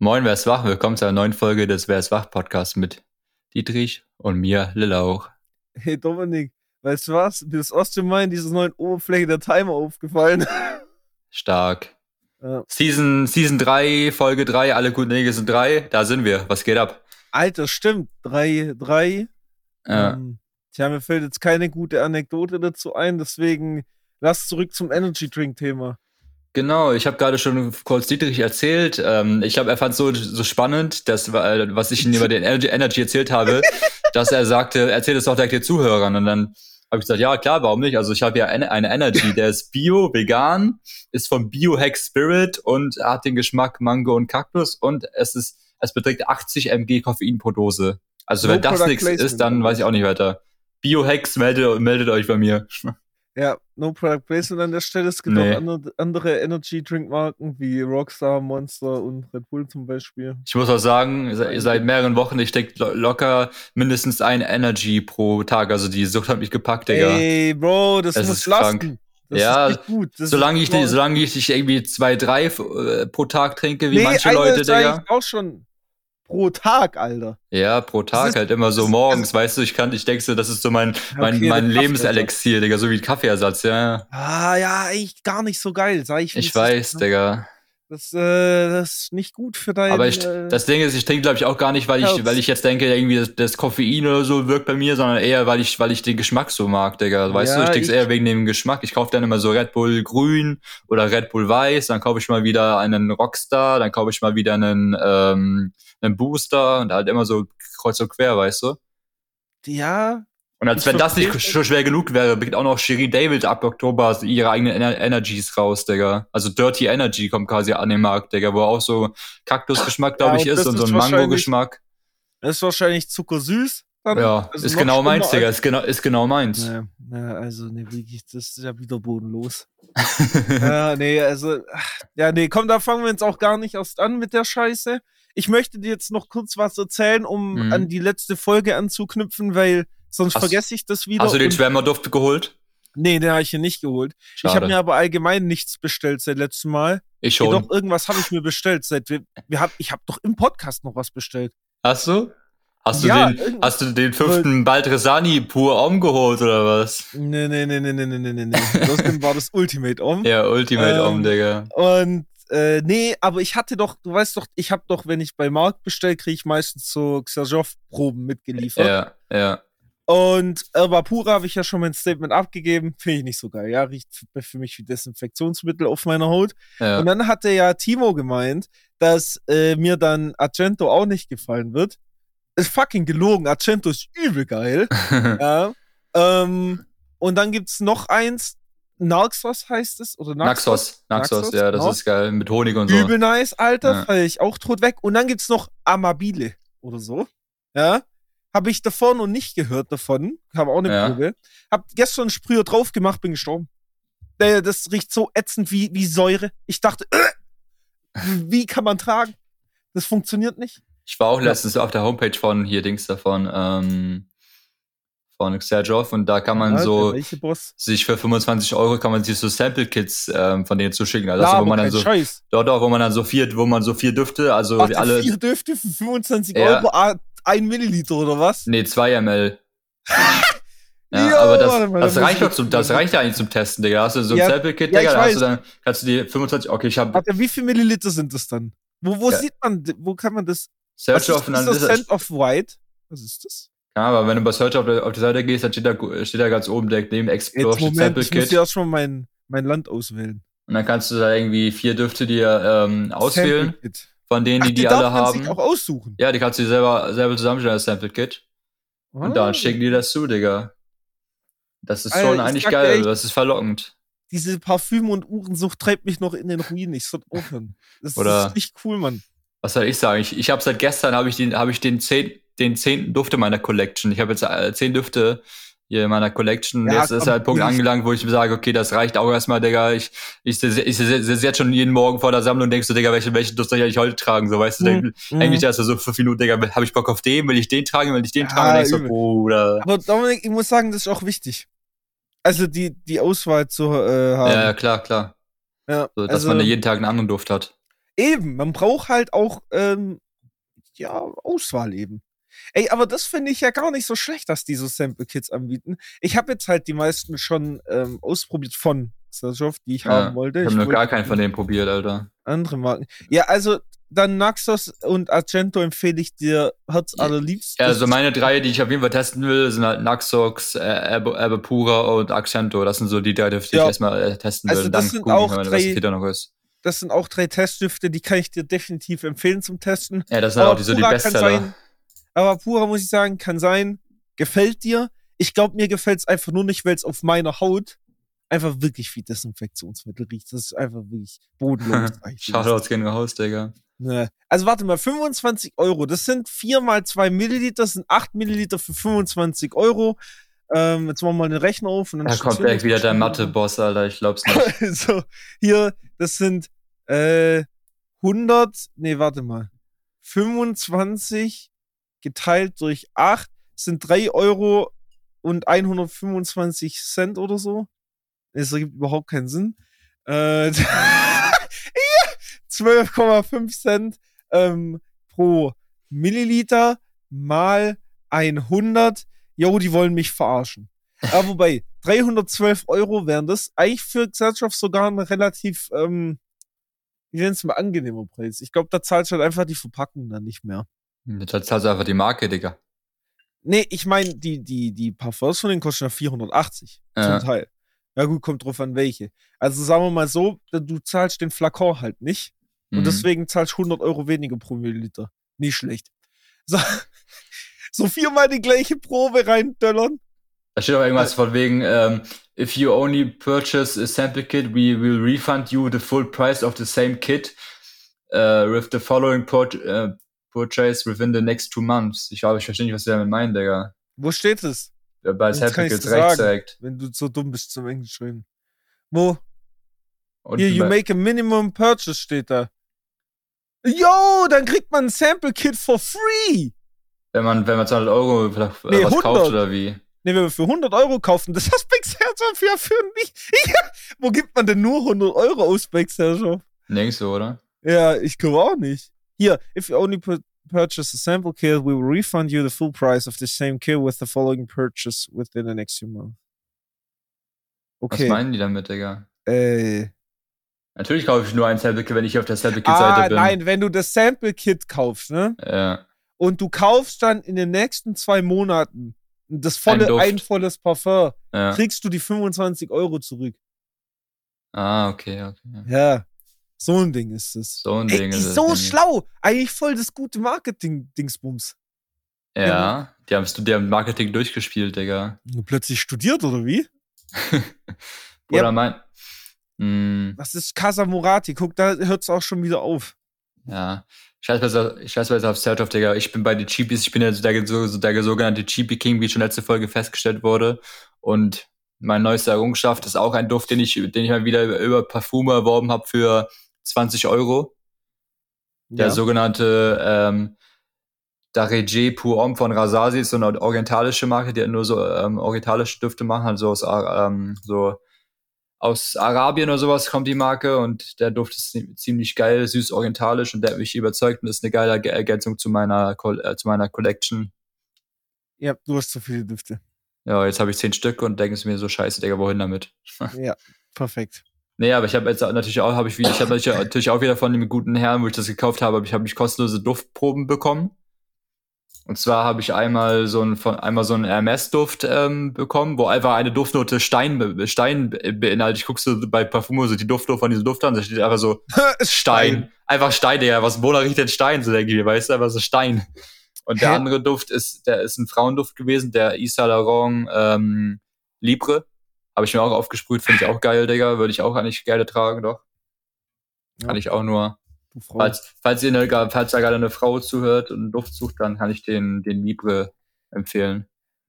Moin, wer ist wach? Willkommen zu einer neuen Folge des Wer ist wach Podcasts mit Dietrich und mir, Lillauch. Hey Dominik, weißt du was? Mir ist aus dem in dieser neuen Oberfläche der Timer aufgefallen. Stark. Ja. Season, Season 3, Folge 3, alle guten Dinge sind 3. Da sind wir. Was geht ab? Alter, stimmt. 3, 3. Ja. Ähm, tja, mir fällt jetzt keine gute Anekdote dazu ein, deswegen lass zurück zum Energy Drink Thema. Genau, ich habe gerade schon kurz Dietrich erzählt. Ähm, ich glaube, er fand es so, so spannend, dass, was ich ihm über den Energy erzählt habe, dass er sagte, erzähl es doch direkt den Zuhörern. Und dann habe ich gesagt, ja klar, warum nicht? Also ich habe ja eine Energy, der ist bio, vegan, ist vom Biohack Spirit und hat den Geschmack Mango und Kaktus und es ist, es beträgt 80 mg Koffein pro Dose. Also no wenn das nichts ist, dann weiß ich auch nicht weiter. Biohacks, meldet, meldet euch bei mir. Ja, no product placement an der Stelle. Es gibt nee. auch andere, Energy Drink Marken wie Rockstar, Monster und Red Bull zum Beispiel. Ich muss auch sagen, seit mehreren Wochen, ich stecke locker mindestens ein Energy pro Tag. Also die Sucht hat mich gepackt, Digga. Ey, Bro, das, das muss lasten. Das ja, solange ich, solange ich nicht irgendwie zwei, drei äh, pro Tag trinke, wie nee, manche Leute, Digga. auch schon pro Tag, Alter. Ja, pro Tag halt immer so morgens, weißt du, ich kann, ich denke so, das ist so mein, mein, okay, mein Lebenselixier, Digga, so wie Kaffeeersatz, ja. Ah, ja, eigentlich gar nicht so geil, sag ich. Ich weiß, Digga. Das, äh, das ist nicht gut für dein. Aber ich, äh, das Ding ist, ich trinke, glaube ich, auch gar nicht, weil ich, weil ich jetzt denke, irgendwie das, das, Koffein oder so wirkt bei mir, sondern eher, weil ich, weil ich den Geschmack so mag, Digga. Weißt ja, du, ich trinke eher wegen dem Geschmack. Ich kaufe dann immer so Red Bull grün oder Red Bull weiß, dann kaufe ich mal wieder einen Rockstar, dann kaufe ich mal wieder einen, ähm, einen Booster und halt immer so kreuz und quer, weißt du? Ja, und als wenn das nicht schon schwer genug wäre, bringt auch noch Sherry David ab Oktober ihre eigenen Ener Energies raus, Digga. Also Dirty Energy kommt quasi an den Markt, Digga, wo auch so Kaktusgeschmack, glaube ja, ich, ist und so ein Mango-Geschmack. Ist wahrscheinlich zuckersüß. Ja, also ist genau meins, Digga. Ist genau, ist genau meins. Ja, ja, also, nee, wirklich, das ist ja wieder bodenlos. ja, nee, also, ja, nee, komm, da fangen wir jetzt auch gar nicht erst an mit der Scheiße. Ich möchte dir jetzt noch kurz was erzählen, um mhm. an die letzte Folge anzuknüpfen, weil sonst hast, vergesse ich das wieder. Hast du den Schwärmerduft geholt? Nee, den habe ich hier nicht geholt. Schade. Ich habe mir aber allgemein nichts bestellt seit letztem Mal. Ich schon. Doch, irgendwas habe ich mir bestellt. Seit wir, wir hab, ich habe doch im Podcast noch was bestellt. Hast du? Hast du, ja, den, hast du den fünften Baldresani pur umgeholt oder was? Nee, nee, nee, nee, nee, nee, nee, nee. Das war das Ultimate Om. Ja, Ultimate ähm, Om, Digga. Und äh, nee, aber ich hatte doch, du weißt doch, ich habe doch, wenn ich bei Markt bestelle, kriege ich meistens so Xajov-Proben mitgeliefert. Ja, ja. Und Erba Pura habe ich ja schon mein Statement abgegeben. Finde ich nicht so geil. Ja, riecht für mich wie Desinfektionsmittel auf meiner Haut. Ja. Und dann hatte ja Timo gemeint, dass äh, mir dann Argento auch nicht gefallen wird. Ist fucking gelogen. Argento ist übel geil. ja. Ähm, und dann gibt's noch eins. Naxos heißt es? Oder Naxos? Naxos, Naxos, ja, das genau. ist geil. Mit Honig und so. Übel nice, Alter. Ja. Feier ich auch tot weg. Und dann gibt's noch Amabile oder so. Ja. Habe ich davor noch nicht gehört davon. Habe auch eine ja. Probe. Hab gestern einen Sprüher drauf gemacht, bin gestorben. Das riecht so ätzend wie, wie Säure. Ich dachte, äh, wie kann man tragen? Das funktioniert nicht. Ich war auch letztens auf der Homepage von hier Dings davon, ähm, von Xerjov und da kann man ja, so sich für 25 Euro kann man sich so Sample Kits ähm, von denen zuschicken. Also, ja, wo man dann so Scheiß. dort auch, wo man dann so vier, wo man so vier Düfte, also Ach, alle vier Düfte für 25 ja. Euro ein Milliliter oder was? Nee, zwei ml. Ja, jo, aber das, mal, das reicht doch zum, das reicht ja eigentlich zum Testen, Digga. Hast du so ein ja, Sample Kit, ja, Digga, hast du dann, kannst du die 25, okay, ich hab. Warte, wie viel Milliliter sind das dann? Wo, wo ja. sieht man, wo kann man das? Search of, ist das Scent of White? Was ist das? Ja, aber wenn du bei Search auf, der, auf die Seite gehst, dann steht da, steht da ganz oben direkt neben Explore Jetzt, Moment, Sample Kit. Ich muss ja mal mein, mein Land auswählen. Und dann kannst du da irgendwie vier Düfte dir ähm, auswählen. Von denen, die Ach, die, die alle haben. Sich auch aussuchen. Ja, die kannst du dir selber, selber zusammenstellen als Sample Kit. Oh. Und dann schicken die das zu, Digga. Das ist Alter, schon eigentlich geil, echt, das ist verlockend. Diese Parfüm- und Uhrensucht treibt mich noch in den Ruin. Ich soll aufhören. Das Oder ist nicht cool, Mann. Was soll ich sagen? Ich, ich habe seit gestern habe ich den, habe ich den zehn, den zehnten Duft in meiner Collection. Ich habe jetzt äh, zehn Düfte hier in meiner Collection. Ja, jetzt ist halt Punkt angelangt, wo ich mir sage, okay, das reicht auch erstmal, Digga. Ich, ich, ich, ich sitze jetzt schon jeden Morgen vor der Sammlung und denkst so, Digga, welche, welche Duft soll ich eigentlich heute tragen? So, weißt du, mhm. mhm. eigentlich erst so fünf Minuten, Digga, habe ich Bock auf den, will ich den tragen, will ich den ja, tragen? Und denkst so, oder. Aber Dominik, ich muss sagen, das ist auch wichtig. Also die, die Auswahl zu äh, haben. Ja, klar, klar. Ja, so, dass also, man jeden Tag einen anderen Duft hat. Eben, man braucht halt auch, ähm, ja, Auswahl eben. Ey, aber das finde ich ja gar nicht so schlecht, dass die so Sample Kits anbieten. Ich habe jetzt halt die meisten schon ähm, ausprobiert von Saschow, die ich ja, haben wollte. Ich habe noch gar keinen von denen probiert, Alter. Andere Marken. Ja, also dann Naxos und Argento empfehle ich dir Herz allerliebst. Ja, also meine drei, die ich auf jeden Fall testen will, sind halt Naxos, äh, Erbe Pura und Accento. Das sind so die drei, die ich erstmal äh, testen will. Also das sind gucken, auch drei, Das sind auch drei Teststifte, die kann ich dir definitiv empfehlen zum Testen. Ja, das sind aber auch die, so die Bestseller. Sein, aber Pura, muss ich sagen, kann sein, gefällt dir. Ich glaube, mir gefällt es einfach nur nicht, weil es auf meiner Haut einfach wirklich wie Desinfektionsmittel riecht. Das ist einfach wirklich bodenlos. Shoutouts gehen raus, Digga. Ne. Also warte mal, 25 Euro, das sind 4 mal 2 Milliliter, das sind 8 Milliliter für 25 Euro. Ähm, jetzt machen wir mal den Rechner auf. Und dann da kommt gleich wieder der Mathe-Boss, Alter, ich glaub's nicht. so, hier, das sind äh, 100, nee, warte mal, 25 geteilt durch 8 sind 3 Euro und 125 Cent oder so. Das ergibt überhaupt keinen Sinn. Äh, 12,5 Cent ähm, pro Milliliter mal 100. Jo, die wollen mich verarschen. Aber wobei, 312 Euro wären das eigentlich für Gesellschaft sogar ein relativ, ähm, wie nennen es mal, angenehmer Preis. Ich glaube, da zahlst du halt einfach die Verpackung dann nicht mehr. Da zahlst du einfach die Marke, Digga. Nee, ich meine, die, die, die Parfums von denen kosten ja 480 ja. zum Teil. Ja gut, kommt drauf an welche. Also sagen wir mal so, du zahlst den Flakon halt nicht. Und mhm. deswegen zahlst du 100 Euro weniger pro Milliliter. Nicht schlecht. So, so viermal die gleiche Probe reindöllern. Da steht auch irgendwas von wegen, ähm, if you only purchase a sample kit, we will refund you the full price of the same kit uh, with the following pur uh, purchase within the next two months. Ich glaube, ich verstehe nicht, was sie damit meinen, Digga. Wo steht es? Ja, bei Kits rechts direkt. Wenn du so dumm bist zum Englisch schreiben. Wo? Und Hier, you make a minimum purchase steht da. Yo, dann kriegt man ein Sample Kit for free. Wenn man, wenn man 200 Euro vielleicht nee, was 100. kauft oder wie? Nee, wenn wir für 100 Euro kaufen, das hast Backserver für, für mich. Ja. Wo gibt man denn nur 100 Euro aus Backserver? Nirgends so, oder? Ja, ich glaube auch nicht. Hier, if you only put, purchase a sample kit, we will refund you the full price of the same kit with the following purchase within the next few months. Okay. Was meinen die damit, Digga? Äh, Natürlich kaufe ich nur ein Sample Kit, wenn ich auf der Sample Kit Seite ah, bin. Nein, wenn du das Sample Kit kaufst, ne? Ja. Und du kaufst dann in den nächsten zwei Monaten das volle, ein, ein volles Parfum, ja. kriegst du die 25 Euro zurück. Ah, okay, okay. Ja, so ein Ding ist es. So ein Ey, Ding ist es. So schlau. Eigentlich voll das gute Marketing-Dingsbums. Ja, ja, die haben, die haben Marketing durchgespielt, Digga. Plötzlich studiert, oder wie? oder ja. mein, Mm. Das ist Casa Murati. Guck, da hört es auch schon wieder auf. Ja. Ich scheiß besser auf Seltoff, Digga. Ich bin bei den Cheapies, ich bin ja der, der, der sogenannte Cheapie King, wie schon letzte Folge festgestellt wurde. Und meine neueste Errungenschaft ist auch ein Duft, den ich, den ich mal wieder über, über Parfume erworben habe für 20 Euro. Der ja. sogenannte ähm, Darege Pour Homme von Rasasi ist so eine orientalische Marke, die nur so ähm, orientalische Düfte machen, also aus ähm, so aus Arabien oder sowas kommt die Marke und der Duft ist ziemlich geil, süß orientalisch und der hat mich überzeugt und ist eine geile Ergänzung zu meiner, äh, zu meiner Collection. Ja, du hast zu viele Düfte. Ja, jetzt habe ich zehn Stück und denke mir so scheiße, Digga, wohin damit? ja, perfekt. Nee, aber ich habe jetzt natürlich auch, habe ich wieder, ich habe natürlich auch wieder von dem guten Herrn, wo ich das gekauft habe, ich habe mich kostenlose Duftproben bekommen. Und zwar habe ich einmal so ein von einmal so einen Hermes-Duft ähm, bekommen, wo einfach eine Duftnote Stein, Stein beinhaltet. Ich guckst du bei Parfumo so die Duftnote von diesem Duft an, da steht einfach so Stein. Einfach Stein, der was Bona riecht denn Stein, so denke ich, weißt du, einfach so Stein. Und der Hä? andere Duft ist, der ist ein Frauenduft gewesen, der Isa Laurent ähm, Libre. Habe ich mir auch aufgesprüht, finde ich auch geil, Digga. Würde ich auch eigentlich gerne tragen, doch. Kann ich auch nur Falls, falls, ihr eine, falls da gerade eine Frau zuhört und einen Duft sucht, dann kann ich den, den Libre empfehlen.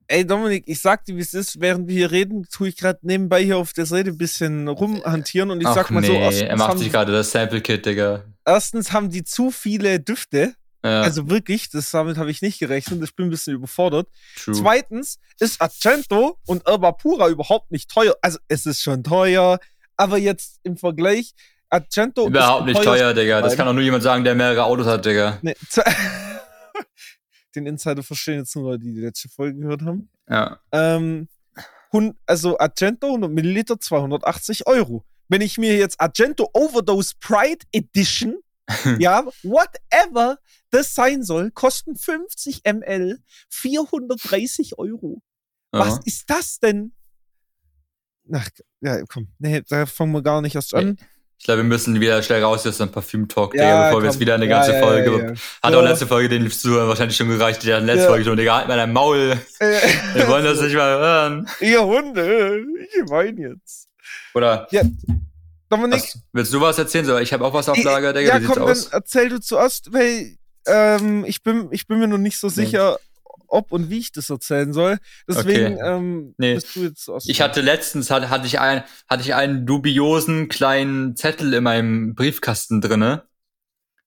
Ey, Dominik, ich sag dir, wie es ist, während wir hier reden, tue ich gerade nebenbei hier auf der Seite ein bisschen rumhantieren und ich Ach sag mal nee, so. er macht sich gerade das Sample-Kit, Digga. Erstens haben die zu viele Düfte. Ja. Also wirklich, das, damit habe ich nicht gerechnet. Ich bin ein bisschen überfordert. True. Zweitens ist Accento und Erba Pura überhaupt nicht teuer. Also es ist schon teuer, aber jetzt im Vergleich, Argento Überhaupt nicht teuer, Digga. Das kann doch nur jemand sagen, der mehrere Autos hat, Digga. Nee, den Insider verstehen jetzt nur Leute, die die letzte Folge gehört haben. Ja. Ähm, also Argento 100 Milliliter 280 Euro. Wenn ich mir jetzt Argento Overdose Pride Edition, ja, whatever das sein soll, kosten 50 ml 430 Euro. Ja. Was ist das denn? Ach, ja, komm, nee, da fangen wir gar nicht erst an. Ich glaube, wir müssen wieder schnell raus jetzt ein Parfüm-Talk, ja, bevor wir jetzt wieder eine ganze ja, Folge. Hat auch letzte Folge den Zuhörern wahrscheinlich schon gereicht, die letzte Folge schon, Digga, halt mal dein Maul. wir wollen das nicht mal hören. Ihr Hunde, ich weine jetzt. Oder? Ja. Dominik. Was, willst du was erzählen? Ich habe auch was auf Lager, Digga. Ja, komm, dann erzähl du zuerst, weil ähm, ich, bin, ich bin mir noch nicht so sicher, ob und wie ich das erzählen soll. Deswegen okay. ähm, nee. bist du jetzt aus. Ich hatte letztens hatte, hatte ich ein, hatte ich einen dubiosen kleinen Zettel in meinem Briefkasten drinne,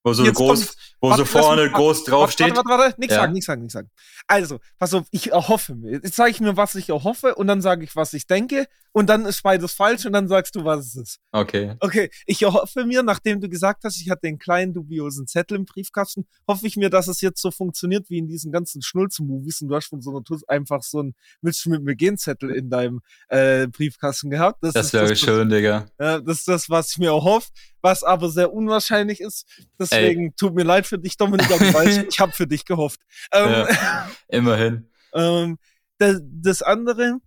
wo so jetzt groß, kommt, wo warte, so vorne groß draufsteht. Warte, warte, warte, nichts ja. sagen, nichts sagen, nichts sagen. Also, pass auf, ich erhoffe mir. Jetzt sage ich mir, was ich erhoffe und dann sage ich, was ich denke und dann ist beides falsch und dann sagst du, was es ist. Okay. Okay, ich erhoffe mir, nachdem du gesagt hast, ich hatte den kleinen dubiosen Zettel im Briefkasten, hoffe ich mir, dass es jetzt so funktioniert wie in diesen ganzen Schnulzen-Movies und du hast von so einer Tuss einfach so ein Willst du mit mir gehen Zettel in deinem äh, Briefkasten gehabt. Das, das wäre schön, Digga. Ja, das ist das, was ich mir erhoffe, was aber sehr unwahrscheinlich ist. Deswegen Ey. tut mir leid für dich, Dominik, aber ich habe für dich gehofft. Ähm, ja, immerhin. Ähm, das, das andere,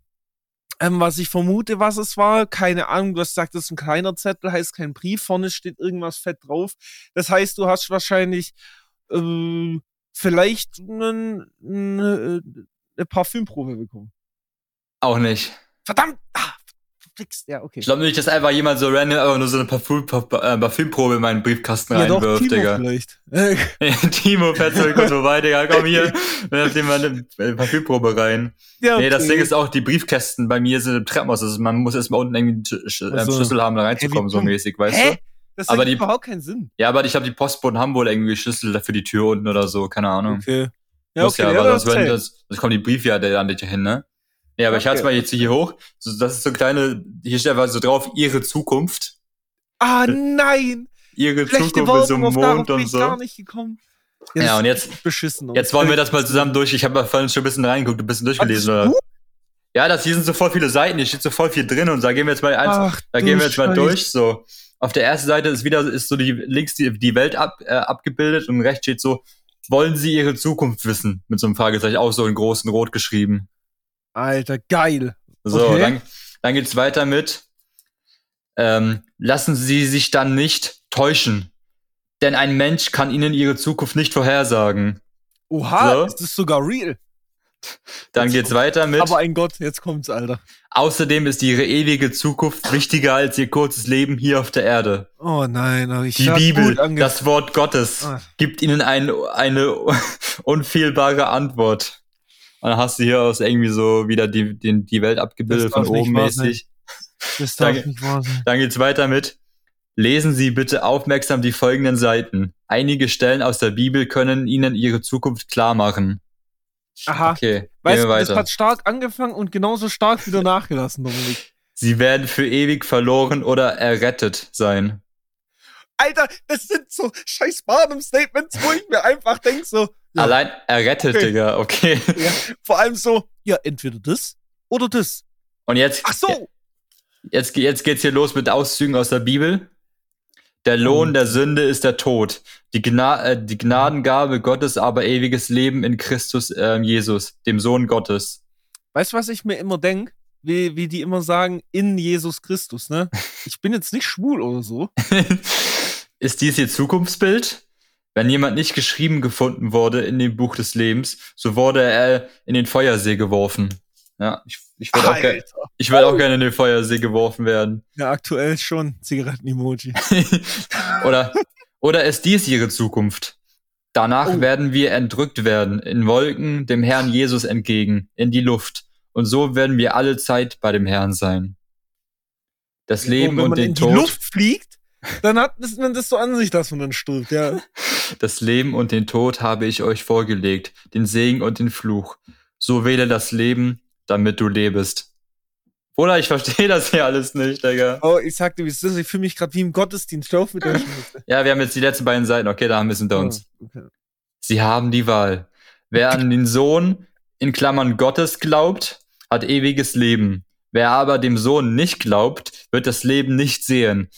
ähm, was ich vermute, was es war, keine Ahnung, du hast gesagt, das ist ein kleiner Zettel, heißt kein Brief, vorne steht irgendwas fett drauf. Das heißt, du hast wahrscheinlich äh, vielleicht eine, eine, eine Parfümprobe bekommen. Auch nicht. Verdammt! Ah, verflixt. Ja, okay. Ich glaube nicht, dass einfach jemand so random einfach nur so eine Parfüm, äh, Parfümprobe in meinen Briefkasten ja, reinwirft, doch, Timo Digga. vielleicht. Timo fährt zurück und vorbei, Digga, komm hier, werf dir mal eine äh, Parfümprobe rein. Ja, okay. Nee, das Ding ist auch, die Briefkästen bei mir sind im Treppenhaus. Also man muss erstmal unten irgendwie einen Sch also, Schlüssel haben, da reinzukommen, so mäßig, weißt Hä? du? Das hat überhaupt keinen Sinn. Ja, aber ich glaube, die Postboten haben wohl irgendwie Schlüssel für die Tür unten oder so, keine Ahnung. Okay. Ja, Muss okay, ja, aber ja, sonst, das, das kommen die Briefe ja an dich hin, ne? Ja, aber okay. ich halte es mal jetzt hier hoch. So, das ist so kleine, hier steht einfach so drauf, ihre Zukunft. Ah, nein! Ihre Schlechte Zukunft ist so Mond und so. gar nicht gekommen. Jetzt ja, und jetzt, beschissen jetzt wollen wir das mal zusammen durch. Ich habe vorhin schon ein bisschen reingeguckt, ein bisschen durchgelesen, oder? Ja, das hier sind so voll viele Seiten, hier steht so voll viel drin und da gehen wir jetzt mal eins, Ach, da gehen wir jetzt mal durch, so. Auf der ersten Seite ist wieder, ist so die, links die, die Welt ab, äh, abgebildet und rechts steht so, wollen Sie Ihre Zukunft wissen? Mit so einem Fragezeichen, auch so in großen Rot geschrieben. Alter, geil. So, okay. dann, dann geht's weiter mit. Ähm, lassen Sie sich dann nicht täuschen, denn ein Mensch kann Ihnen Ihre Zukunft nicht vorhersagen. Oha, so. das ist sogar real. Dann geht's weiter mit. Aber ein Gott, jetzt kommt's, Alter. Außerdem ist ihre ewige Zukunft wichtiger als ihr kurzes Leben hier auf der Erde. Oh nein, aber ich Die Bibel, das Wort Gottes, Ach. gibt ihnen ein, eine unfehlbare Antwort. Und dann hast du hier aus irgendwie so wieder die, die, die Welt abgebildet von oben mäßig. Das darf dann, nicht wahr sein. Dann geht's weiter mit. Lesen Sie bitte aufmerksam die folgenden Seiten. Einige Stellen aus der Bibel können Ihnen Ihre Zukunft klar machen. Aha. Okay, weißt du, das hat stark angefangen und genauso stark wieder nachgelassen, Dominik. Sie werden für ewig verloren oder errettet sein. Alter, das sind so scheiß Barnum-Statements, wo ich mir einfach denke so, ja. Allein errettet, okay. Digga, okay. Ja, vor allem so, ja, entweder das oder das. Und jetzt. Ach so! Jetzt, jetzt geht's hier los mit Auszügen aus der Bibel. Der Lohn der Sünde ist der Tod. Die, Gna äh, die Gnadengabe Gottes aber ewiges Leben in Christus äh, Jesus, dem Sohn Gottes. Weißt du, was ich mir immer denke? Wie, wie die immer sagen, in Jesus Christus, ne? Ich bin jetzt nicht schwul oder so. ist dies ihr Zukunftsbild? Wenn jemand nicht geschrieben gefunden wurde in dem Buch des Lebens, so wurde er in den Feuersee geworfen. Ja, ich, ich würde auch, ge ich würd auch gerne in den Feuersee geworfen werden. Ja, aktuell schon. Zigaretten-Emoji. oder, oder ist dies ihre Zukunft? Danach oh. werden wir entrückt werden, in Wolken dem Herrn Jesus entgegen, in die Luft. Und so werden wir alle Zeit bei dem Herrn sein. Das Leben und den Tod. Wenn man in die Luft fliegt, dann hat man das so an sich, dass man dann stirbt, ja. Das Leben und den Tod habe ich euch vorgelegt, den Segen und den Fluch. So wähle das Leben, damit du lebest. Bruder, ich verstehe das hier alles nicht, Digga. Oh, ich sagte, wie ist das? Ich fühle mich gerade wie im Gottesdienst. Auf mit der ja, wir haben jetzt die letzten beiden Seiten. Okay, da haben wir es hinter uns. Oh, okay. Sie haben die Wahl. Wer an den Sohn in Klammern Gottes glaubt, hat ewiges Leben. Wer aber dem Sohn nicht glaubt, wird das Leben nicht sehen,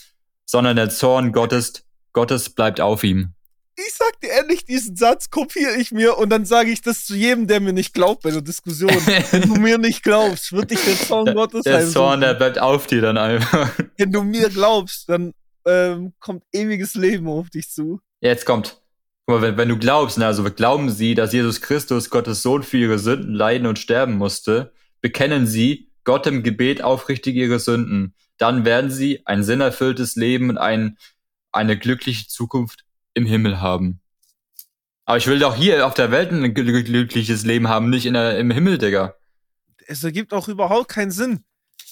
sondern der Zorn Gottes, Gottes bleibt auf ihm. Ich sag dir ehrlich, diesen Satz kopiere ich mir und dann sage ich das zu jedem, der mir nicht glaubt bei der Diskussion. Wenn du mir nicht glaubst, wird dich der Zorn Gottes Der Zorn, der bleibt auf dir dann einfach. Wenn du mir glaubst, dann ähm, kommt ewiges Leben auf dich zu. Jetzt kommt. Guck mal, wenn, wenn du glaubst, ne, also glauben sie, dass Jesus Christus, Gottes Sohn, für ihre Sünden leiden und sterben musste, bekennen sie Gott im Gebet aufrichtig ihre Sünden. Dann werden sie ein sinnerfülltes Leben und ein, eine glückliche Zukunft im Himmel haben. Aber ich will doch hier auf der Welt ein glückliches Leben haben, nicht in der, im Himmel, Digga. Es ergibt auch überhaupt keinen Sinn.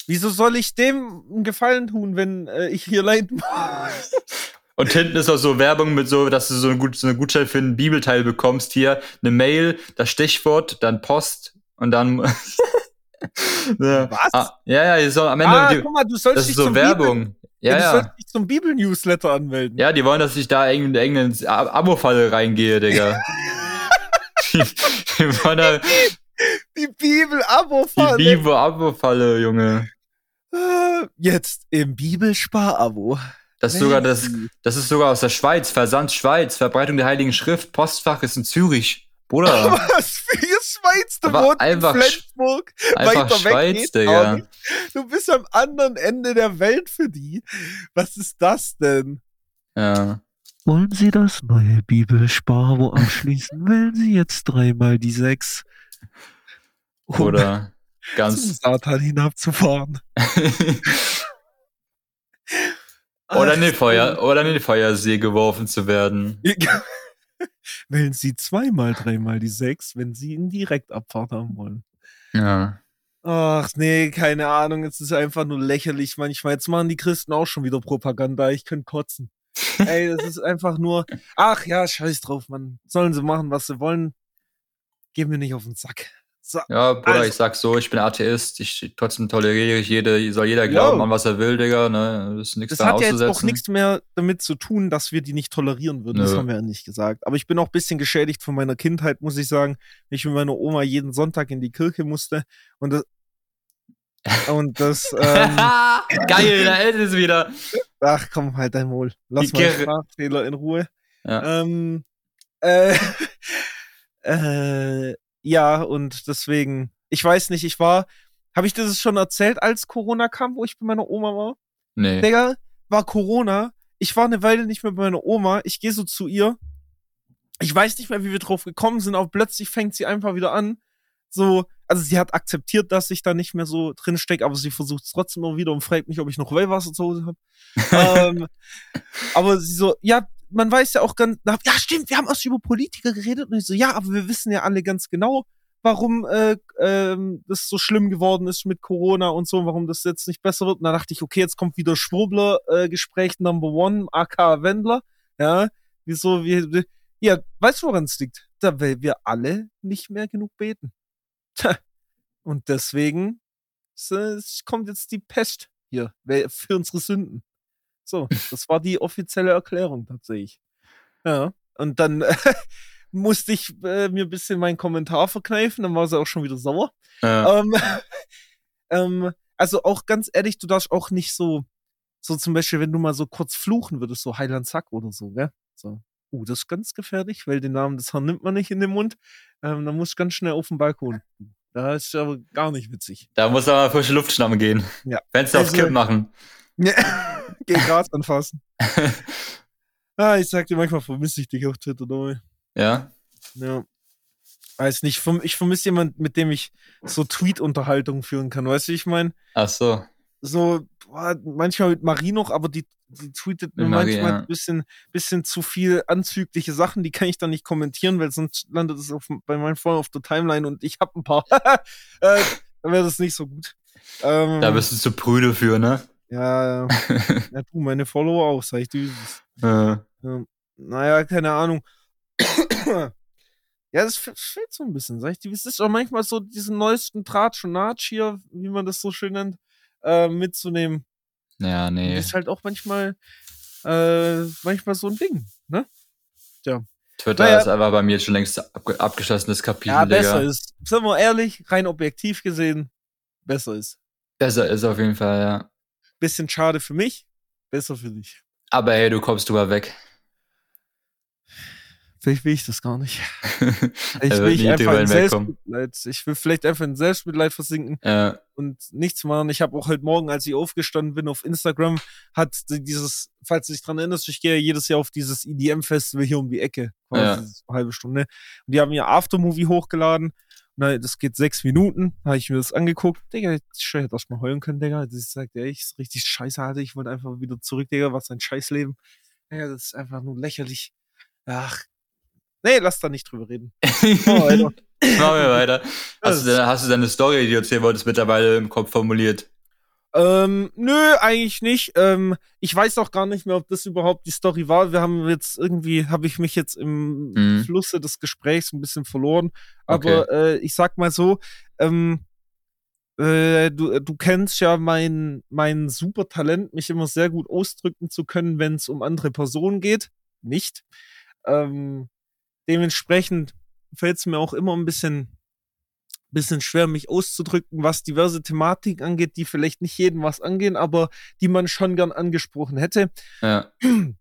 Wieso soll ich dem einen Gefallen tun, wenn äh, ich hier leiden muss? Und hinten ist auch so Werbung mit so, dass du so, ein gut, so eine Gutschein für einen Bibelteil bekommst. Hier eine Mail, das Stichwort, dann Post und dann. Was? Ah, ja, ja, so am Ende. Ah, die, guck mal, du sollst das ist so Werbung. Bibel, ja, ja, du sollst dich zum Bibel-Newsletter anmelden. Ja, die wollen, dass ich da in irgendeine Abo-Falle reingehe, Digga. die, die, die Bibel-Abo-Falle. Die Bibel-Abo-Falle, Junge. Äh, jetzt im Bibelspar-Abo. Das ist, sogar das, das ist sogar aus der Schweiz. Versand Schweiz. Verbreitung der Heiligen Schrift. Postfach ist in Zürich. Bruder. Was für Schweiz? Du wohnst einfach, in Flensburg. Einfach weiter Schweiz, weg Digga. Du bist am anderen Ende der Welt für die. Was ist das denn? Ja. Wollen Sie das neue Bibelspar abschließen? Wählen Sie jetzt dreimal die sechs. Um Oder ganz. Zum Satan hinabzufahren. Oder in, den Feuer, oder in den Feuersee geworfen zu werden. Wählen Sie zweimal, dreimal die sechs, wenn Sie ihn direkt Abfahrt haben wollen. Ja. Ach nee, keine Ahnung, es ist einfach nur lächerlich manchmal. Jetzt machen die Christen auch schon wieder Propaganda, ich könnte kotzen. Ey, das ist einfach nur, ach ja, scheiß drauf, man. Sollen sie machen, was sie wollen. Geh mir nicht auf den Sack. So, ja, Bruder, also. ich sag so, ich bin Atheist, ich trotzdem toleriere ich jede, soll jeder glauben an was er will, Digga, ne? Das ist nichts Das hat ja jetzt auch nichts mehr damit zu tun, dass wir die nicht tolerieren würden. Nö. Das haben wir ja nicht gesagt. Aber ich bin auch ein bisschen geschädigt von meiner Kindheit, muss ich sagen. Ich mit meiner Oma jeden Sonntag in die Kirche musste und das, und das. Ähm, Geil, da ist es wieder. Ach komm, halt dein Maul. Lass die mal Sprachfehler in Ruhe. Ja. Ähm, äh, äh, ja, und deswegen, ich weiß nicht, ich war, habe ich das schon erzählt, als Corona kam, wo ich bei meiner Oma war? Nee. Digga, war Corona. Ich war eine Weile nicht mehr bei meiner Oma. Ich gehe so zu ihr. Ich weiß nicht mehr, wie wir drauf gekommen sind, aber plötzlich fängt sie einfach wieder an. So, also sie hat akzeptiert, dass ich da nicht mehr so drin stecke, aber sie versucht es trotzdem immer wieder und fragt mich, ob ich noch Weihwasser zu Hause habe. ähm, aber sie so, ja, man weiß ja auch ganz, ja stimmt, wir haben erst über Politiker geredet und ich so, ja, aber wir wissen ja alle ganz genau, warum äh, ähm, das so schlimm geworden ist mit Corona und so, warum das jetzt nicht besser wird. Und da dachte ich, okay, jetzt kommt wieder Schwurbler-Gespräch äh, Number One, AK Wendler. Ja, wieso, wie, ja, weißt du, woran es liegt? Da, weil wir alle nicht mehr genug beten. Und deswegen es kommt jetzt die Pest hier für unsere Sünden. So, das war die offizielle Erklärung tatsächlich. Ja, und dann äh, musste ich äh, mir ein bisschen meinen Kommentar verkneifen, dann war sie auch schon wieder sauer. Ja. Ähm, ähm, also auch ganz ehrlich, du darfst auch nicht so, so zum Beispiel, wenn du mal so kurz fluchen würdest, so Heiland Sack oder so, gell? So. Uh, das ist ganz gefährlich, weil den Namen des Herrn nimmt man nicht in den Mund. Ähm, dann musst du ganz schnell auf den Balkon. Da ist aber gar nicht witzig. Da muss aber frische Luft schnappen gehen. Ja. Fenster also, aufs Kipp machen. Ja, gegen Gras anfassen. ah, ich sag dir, manchmal vermisse ich dich auf Twitter, neu. Ja? Ja. Weiß nicht, ich vermisse jemanden, mit dem ich so Tweet-Unterhaltungen führen kann. Weißt du, wie ich meine? Ach so. So, manchmal mit Marie noch, aber die, die tweetet mir Marie, manchmal ja. ein bisschen, bisschen zu viel anzügliche Sachen, die kann ich dann nicht kommentieren, weil sonst landet es auf, bei meinem Freund auf der Timeline und ich hab ein paar. äh, dann wäre das nicht so gut. Ähm, da bist du zu prüde für, ne? Ja, ja. ja, du, meine Follower auch, sag ich dir. Ja. ja. Naja, keine Ahnung. ja, das fehlt so ein bisschen, sag ich dir. Es ist auch manchmal so diesen neuesten Tratsch und Natsch hier, wie man das so schön nennt. äh, mitzunehmen. Ja, nee. Das ist halt auch manchmal, äh, manchmal so ein Ding, ne? Tja. Twitter naja, ist aber bei mir schon längst ab abgeschlossenes Kapitel. Ja, besser Digga. ist. Sind wir ehrlich, rein objektiv gesehen, besser ist. Besser ist auf jeden Fall, ja. Bisschen schade für mich, besser für dich. Aber hey, du kommst drüber weg. Vielleicht will ich das gar nicht. Ich will ich einfach in Selbstmitleid. Ich will vielleicht einfach in Selbstmitleid versinken ja. und nichts machen. Ich habe auch heute Morgen, als ich aufgestanden bin auf Instagram, hat dieses, falls du dich dran erinnerst, ich gehe jedes Jahr auf dieses EDM-Festival hier um die Ecke, quasi ja. eine halbe Stunde. Und die haben ihr Aftermovie hochgeladen. Na, das geht sechs Minuten. Habe ich mir das angeguckt. Digga, ich hätte erst mal heulen können, Digga. Das sagt, ey, ich ist richtig scheiße hatte. Ich wollte einfach wieder zurück, Digga. Was ein Scheißleben. Ja, das ist einfach nur lächerlich. Ach, Nee, lass da nicht drüber reden. Machen wir weiter. Hast du, hast du deine Story, die du erzählen wolltest, mittlerweile im Kopf formuliert? Ähm, nö, eigentlich nicht. Ähm, ich weiß auch gar nicht mehr, ob das überhaupt die Story war. Wir haben jetzt irgendwie, habe ich mich jetzt im mhm. Flusse des Gesprächs ein bisschen verloren. Aber okay. äh, ich sag mal so, ähm, äh, du, du kennst ja mein, mein super Talent, mich immer sehr gut ausdrücken zu können, wenn es um andere Personen geht. Nicht. Ähm, Dementsprechend fällt es mir auch immer ein bisschen, bisschen schwer, mich auszudrücken, was diverse Thematiken angeht, die vielleicht nicht jedem was angehen, aber die man schon gern angesprochen hätte. Ja.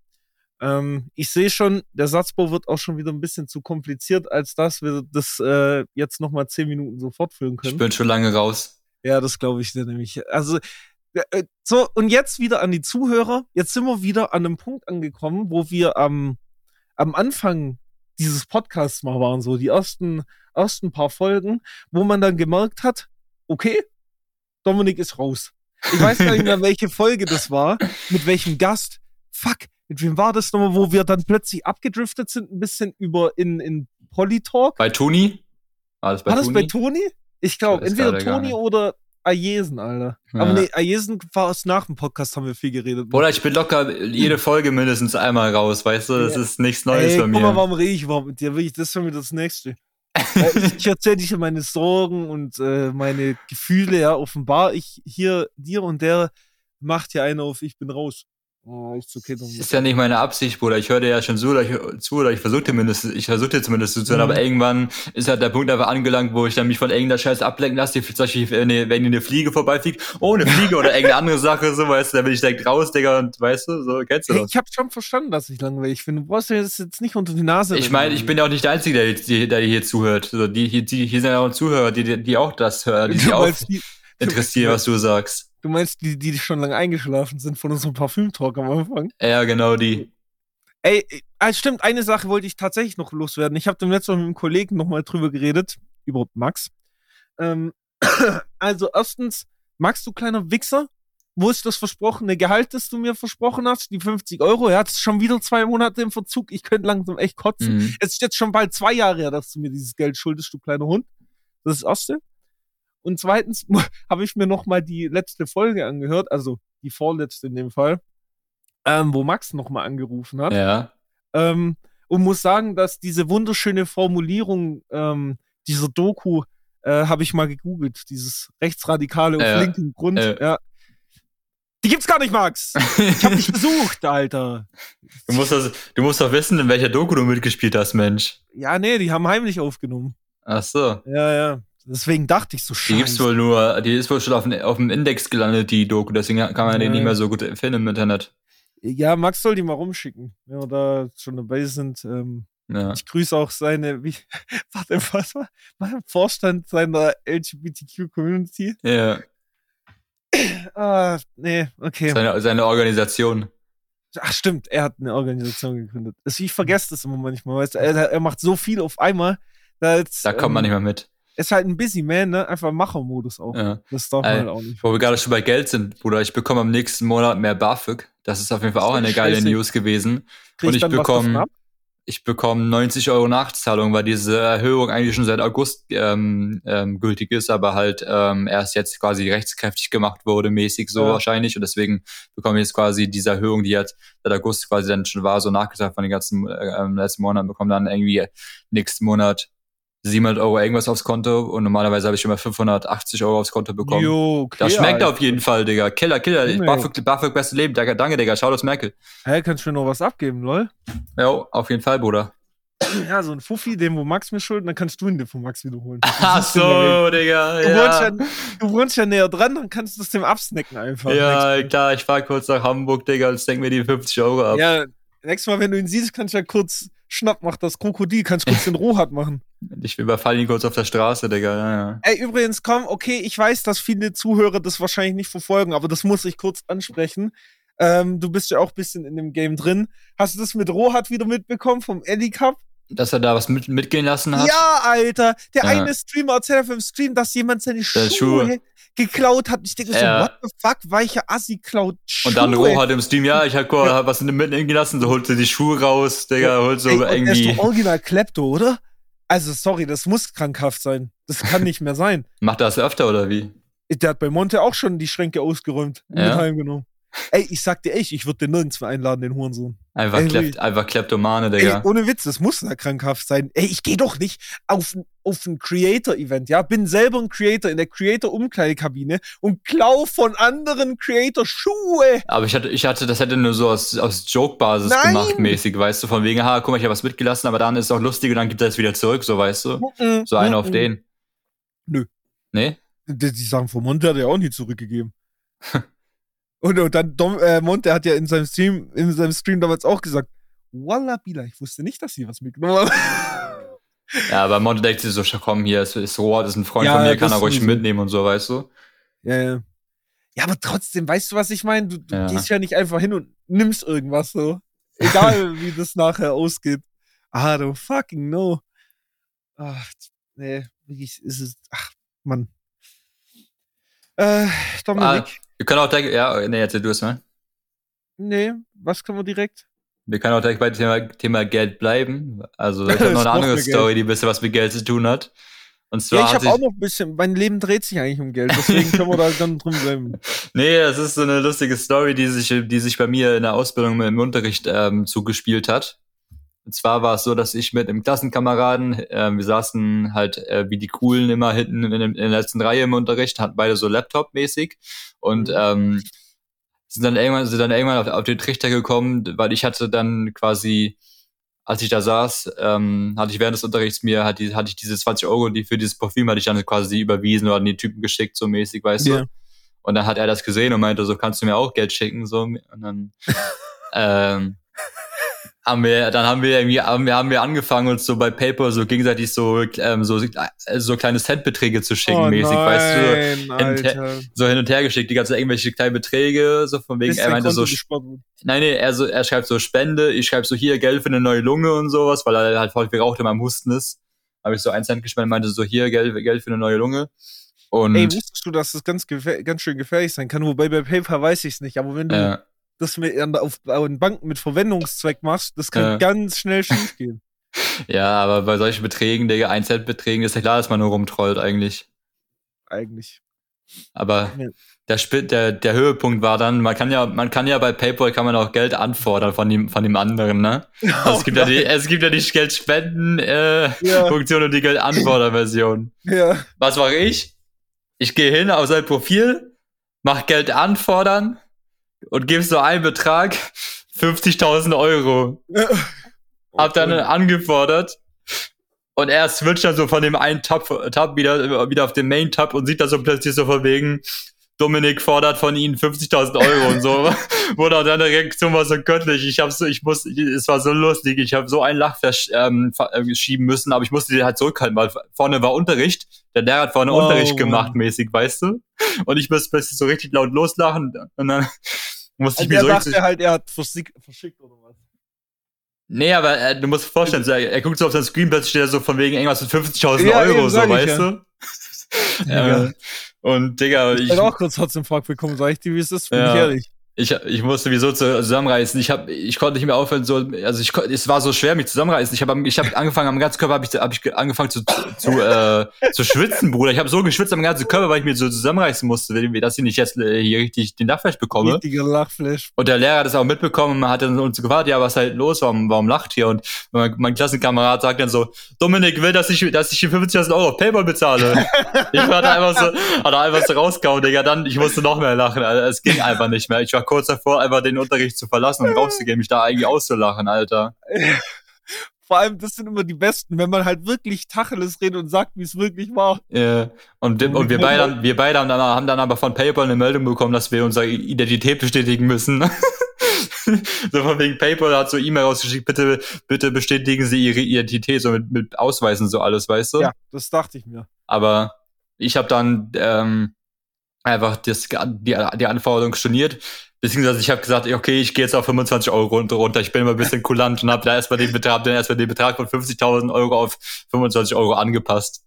Ähm, ich sehe schon, der Satzbau wird auch schon wieder ein bisschen zu kompliziert, als dass wir das äh, jetzt nochmal zehn Minuten so fortführen können. Ich bin schon lange raus. Ja, das glaube ich dir nämlich. Also, äh, so, und jetzt wieder an die Zuhörer. Jetzt sind wir wieder an einem Punkt angekommen, wo wir am, am Anfang dieses Podcasts mal waren, so die ersten, ersten paar Folgen, wo man dann gemerkt hat, okay, Dominik ist raus. Ich weiß gar nicht mehr, welche Folge das war, mit welchem Gast. Fuck, mit wem war das nochmal, wo wir dann plötzlich abgedriftet sind, ein bisschen über in, in Polytalk? Bei Toni? War das bei war Toni? Das bei Toni? Ich glaube, entweder Toni oder Ayesen, Alter. Ja. Aber nee, Ayesen war erst nach dem Podcast, haben wir viel geredet. Oder ich bin locker jede Folge mindestens einmal raus, weißt du? Das ja. ist nichts Neues Ey, bei mir. Guck mal, warum rede ich überhaupt mit dir? Das ist schon wieder das Nächste. ich erzähle dir meine Sorgen und äh, meine Gefühle, ja, offenbar ich hier, dir und der macht hier einer auf, ich bin raus. Oh, ist, okay, ist ja nicht meine Absicht, Bruder. Ich höre dir ja schon zu, oder ich, zu, oder ich versuche zumindest, ich versuche dir zumindest zuzuhören, mhm. aber irgendwann ist halt der Punkt einfach angelangt, wo ich dann mich von irgendeiner Scheiß ablenken lasse, zum Beispiel, wenn, wenn eine Fliege vorbeifliegt, oh, eine Fliege oder irgendeine andere Sache, so, weißt du, da bin ich direkt raus, Digga, und weißt du, so, kennst du das? Ich hab schon verstanden, dass ich langweilig finde. Du brauchst dir das jetzt nicht unter die Nase. Ich meine, ich bin ja auch nicht der Einzige, der, der, der hier zuhört. So, die, hier, die, hier sind ja auch Zuhörer, die, die auch das hören, die sich auch interessieren, was du sagst. Du meinst die, die schon lange eingeschlafen sind von unserem Parfüm-Talk am Anfang? Ja, genau die. Ey, also stimmt, eine Sache wollte ich tatsächlich noch loswerden. Ich habe dem letzten Mal mit einem Kollegen nochmal drüber geredet, über Max. Ähm, also erstens, Max, du kleiner Wichser, wo ist das versprochene Gehalt, das du mir versprochen hast? Die 50 Euro, ja, das ist schon wieder zwei Monate im Verzug. Ich könnte langsam echt kotzen. Mhm. Es ist jetzt schon bald zwei Jahre her, dass du mir dieses Geld schuldest, du kleiner Hund. Das ist das Erste. Und zweitens habe ich mir noch mal die letzte Folge angehört, also die vorletzte in dem Fall, ähm, wo Max noch mal angerufen hat. Ja. Ähm, und muss sagen, dass diese wunderschöne Formulierung ähm, dieser Doku äh, habe ich mal gegoogelt, dieses rechtsradikale auf äh, linken Grund. Äh. Ja. Die gibt's gar nicht, Max. Ich habe dich besucht, Alter. Du musst, das, du musst doch wissen, in welcher Doku du mitgespielt hast, Mensch. Ja, nee, die haben heimlich aufgenommen. Ach so. Ja, ja. Deswegen dachte ich so scheiße. Die gibt's wohl nur, die ist wohl schon auf, auf dem Index gelandet, die Doku, deswegen kann man ja. den nicht mehr so gut finden im Internet. Ja, Max soll die mal rumschicken, wenn wir da schon dabei sind. Ähm, ja. Ich grüße auch seine, wie, warte, was war, war Vorstand seiner LGBTQ-Community? Ja. Ah, nee, okay. Seine, seine Organisation. Ach stimmt, er hat eine Organisation gegründet. Ich vergesse das immer manchmal, weißt du, er, er macht so viel auf einmal. Da, jetzt, da kommt man ähm, nicht mehr mit ist halt ein Busy Man, ne? Einfach Machermodus auch. Ja. Das darf man halt auch nicht. Wo wir gerade schon bei Geld sind, Bruder, ich bekomme am nächsten Monat mehr BAföG. Das ist auf jeden Fall auch eine geile Scheiße. News gewesen. Krieg und ich bekomme ich bekomme 90 Euro Nachzahlung, weil diese Erhöhung eigentlich schon seit August ähm, ähm, gültig ist, aber halt ähm, erst jetzt quasi rechtskräftig gemacht wurde, mäßig so ja. wahrscheinlich. Und deswegen bekomme ich jetzt quasi diese Erhöhung, die jetzt seit August quasi dann schon war, so nachgesagt von den ganzen äh, letzten Monaten, bekomme dann irgendwie nächsten Monat 700 Euro irgendwas aufs Konto und normalerweise habe ich immer 580 Euro aufs Konto bekommen. Jo, okay, das schmeckt Alter. auf jeden Fall, Digga. Killer, Killer. Nee. BAföG, BAföG, beste Leben. Danke, danke Digga. Schau das Merkel. Hä, hey, kannst du mir noch was abgeben, lol? Ja, auf jeden Fall, Bruder. Ja, so ein Fuffi, den wo Max mir schulden, dann kannst du ihn den von Max wiederholen. Ach so, Digga. Du, ja. Wohnst ja, du wohnst ja näher dran, dann kannst du es dem absnacken einfach. Ja, klar, ich fahr kurz nach Hamburg, Digga, und steck mir die 50 Euro ab. Ja, nächstes Mal, wenn du ihn siehst, kannst du ja kurz Schnapp, mach das Krokodil, kannst kurz den Rohat machen. Ich überfall ihn kurz auf der Straße, Digga. Ja, ja. Ey, übrigens, komm, okay, ich weiß, dass viele Zuhörer das wahrscheinlich nicht verfolgen, aber das muss ich kurz ansprechen. Ähm, du bist ja auch ein bisschen in dem Game drin. Hast du das mit Rohat wieder mitbekommen vom Ellie Cup? Dass er da was mit, mitgehen lassen hat? Ja, Alter. Der ja. eine Streamer erzählt auf dem Stream, dass jemand seine Schuhe, Schuhe, geklaut hat. Ich denke ja. so, what the fuck, weiche Assi klaut Schuhe. Und dann Roh hat im Stream, ja, ich hab ja. was mitnehmen lassen, so holt sie die Schuhe raus, Digga, holt so Ey, irgendwie. Der ist doch original Klepto, oder? Also, sorry, das muss krankhaft sein. Das kann nicht mehr sein. Macht er das öfter, oder wie? Der hat bei Monte auch schon die Schränke ausgeräumt und ja. mit heimgenommen. Ey, ich sag dir echt, ich würde den nirgends mehr einladen, den Hurensohn. Einfach, ey, Klept, einfach Kleptomane, Digga. Ey, ohne Witz, das muss da krankhaft sein. Ey, ich gehe doch nicht auf, auf ein Creator-Event, ja? Bin selber ein Creator in der Creator-Umkleidekabine und klau von anderen Creator Schuhe. Aber ich hatte, ich hatte, das hätte nur so aus, aus Joke-Basis gemacht, mäßig, weißt du? Von wegen, ha, guck mal, ich habe was mitgelassen, aber dann ist es auch lustig und dann gibt er es wieder zurück, so, weißt du? Mm -mm, so einer mm auf den. Nö. Nee? Die, die Sachen von Monte hat er auch nie zurückgegeben. Und, und dann Dom, äh, Monte hat ja in seinem Stream, in seinem Stream damals auch gesagt, Walla Bila, ich wusste nicht, dass sie was mitgenommen haben. Ja, aber Monte denkt sich so, komm, hier ist, ist Rohr, das ist ein Freund ja, von mir, kann er ruhig mitnehmen und so, weißt du? Ja, ja. Ja, aber trotzdem, weißt du, was ich meine? Du, du ja. gehst ja nicht einfach hin und nimmst irgendwas so. Egal, wie das nachher ausgeht. Ah, du fucking no. Ach, nee, wie ist es. Ach, Mann. Äh, Dominik. Wir können auch direkt, ja, nee, erzähl du es mal. Nee, was können wir direkt? Wir können auch direkt bei dem Thema, Thema Geld bleiben. Also ich habe noch eine andere Story, die ein bisschen was mit Geld zu tun hat. Und zwar ja, ich habe auch noch ein bisschen, mein Leben dreht sich eigentlich um Geld, deswegen können wir da dann drin bleiben. Nee, das ist so eine lustige Story, die sich, die sich bei mir in der Ausbildung im Unterricht ähm, zugespielt hat. Und zwar war es so, dass ich mit einem Klassenkameraden, äh, wir saßen halt äh, wie die Coolen immer hinten in, in, der letzten Reihe im Unterricht, hatten beide so Laptop-mäßig und mhm. ähm, sind dann irgendwann, sind dann irgendwann auf, auf den Trichter gekommen, weil ich hatte dann quasi, als ich da saß, ähm, hatte ich während des Unterrichts mir, hatte, hatte ich diese 20 Euro, die für dieses Parfüm hatte ich dann quasi überwiesen oder an die Typen geschickt, so mäßig, weißt yeah. du. Und dann hat er das gesehen und meinte so, kannst du mir auch Geld schicken, so. Und dann, ähm, haben wir, dann haben wir irgendwie, haben wir, haben wir angefangen, uns so bei Paper so gegenseitig so, ähm, so, äh, so kleine Centbeträge zu schicken, oh mäßig, nein, weißt du, hin, so hin und her geschickt, die ganze irgendwelche kleinen Beträge, so von wegen, er meinte so, nein, nee, er so, er schreibt so Spende, ich schreibe so hier Geld für eine neue Lunge und sowas, weil er halt voll viel raucht in meinem Husten ist. Habe ich so einen Cent gespendet, meinte so hier Geld, Geld für eine neue Lunge. Und Ey, wusstest du, dass das ganz, ganz schön gefährlich sein kann? Wobei bei PayPal weiß ich es nicht, aber wenn du ja das mit, auf, auf Banken mit Verwendungszweck machst, das kann ja. ganz schnell schief gehen. ja, aber bei solchen Beträgen, Digga, 1 Cent Beträgen ist ja klar, dass man nur rumtrollt eigentlich. Eigentlich. Aber ja. der, der, der Höhepunkt war dann, man kann ja, man kann ja bei PayPal kann man auch Geld anfordern von dem, von dem anderen, ne? Oh, es, gibt ja die, es gibt ja die Geldspenden äh, ja. Und die Geldanfordern-Version. Ja. Was mache ich? Ich gehe hin auf sein Profil, mach Geld anfordern, und gibst so einen Betrag, 50.000 Euro. Hab dann angefordert und er switcht dann so von dem einen Tab, Tab wieder, wieder auf den Main-Tab und sieht da so plötzlich so von wegen, Dominik fordert von ihnen 50.000 Euro und so. Wurde auch deine Reaktion war so göttlich. Ich habe so, ich muss, es war so lustig. Ich habe so einen Lachflash ähm, äh, schieben müssen, aber ich musste den halt zurückhalten, weil vorne war Unterricht. Der Lehrer hat vorne oh, Unterricht gemacht, mäßig, weißt du? Und ich musste plötzlich so richtig laut loslachen und dann musste ich also mir so dachte halt, er hat verschickt oder was? Nee, aber äh, du musst dir vorstellen, er, er guckt so auf sein Screen, plötzlich steht er so von wegen irgendwas mit 50.000 ja, Euro, so, weißt ich, du? Ja. Und Digga, ich. Ich hab auch kurz trotzdem Frag bekommen, sag ich dir, wie ist das? Bin ja. ich ehrlich. Ich, ich musste mich so zusammenreißen. Ich hab, ich konnte nicht mehr aufhören, so, also ich es war so schwer, mich zusammenreißen. Ich habe ich hab angefangen, am ganzen Körper habe ich, hab ich angefangen zu, zu, äh, zu schwitzen, Bruder. Ich habe so geschwitzt am ganzen Körper, weil ich mir so zusammenreißen musste, dass ich nicht jetzt äh, hier richtig den Lachflash bekomme. Richtiger Lachflash. Und der Lehrer hat das auch mitbekommen hat dann uns gefragt, ja, was halt los, warum, warum lacht hier? Und mein, mein Klassenkamerad sagt dann so, Dominik will, dass ich, dass ich hier 50.000 Euro auf Paypal bezahle. ich war da einfach so, hat einfach so rausgehauen, Digga. Dann, ich musste noch mehr lachen, Alter. Es ging einfach nicht mehr. Ich war kurz davor, einfach den Unterricht zu verlassen und rauszugehen, mich da eigentlich auszulachen, Alter. Vor allem, das sind immer die Besten, wenn man halt wirklich Tacheles redet und sagt, wie es wirklich war. Ja. Yeah. Und, und, und wir, beide, wir beide haben dann, haben dann aber von PayPal eine Meldung bekommen, dass wir unsere Identität bestätigen müssen. so von wegen PayPal hat so E-Mail rausgeschickt, bitte, bitte bestätigen Sie Ihre Identität, so mit, mit Ausweisen so alles, weißt du? Ja, das dachte ich mir. Aber ich habe dann ähm, einfach das, die, die Anforderung storniert. Beziehungsweise ich habe gesagt, okay, ich gehe jetzt auf 25 Euro runter. Ich bin immer ein bisschen kulant und habe da erstmal den Betrag, dann erstmal den Betrag von 50.000 Euro auf 25 Euro angepasst.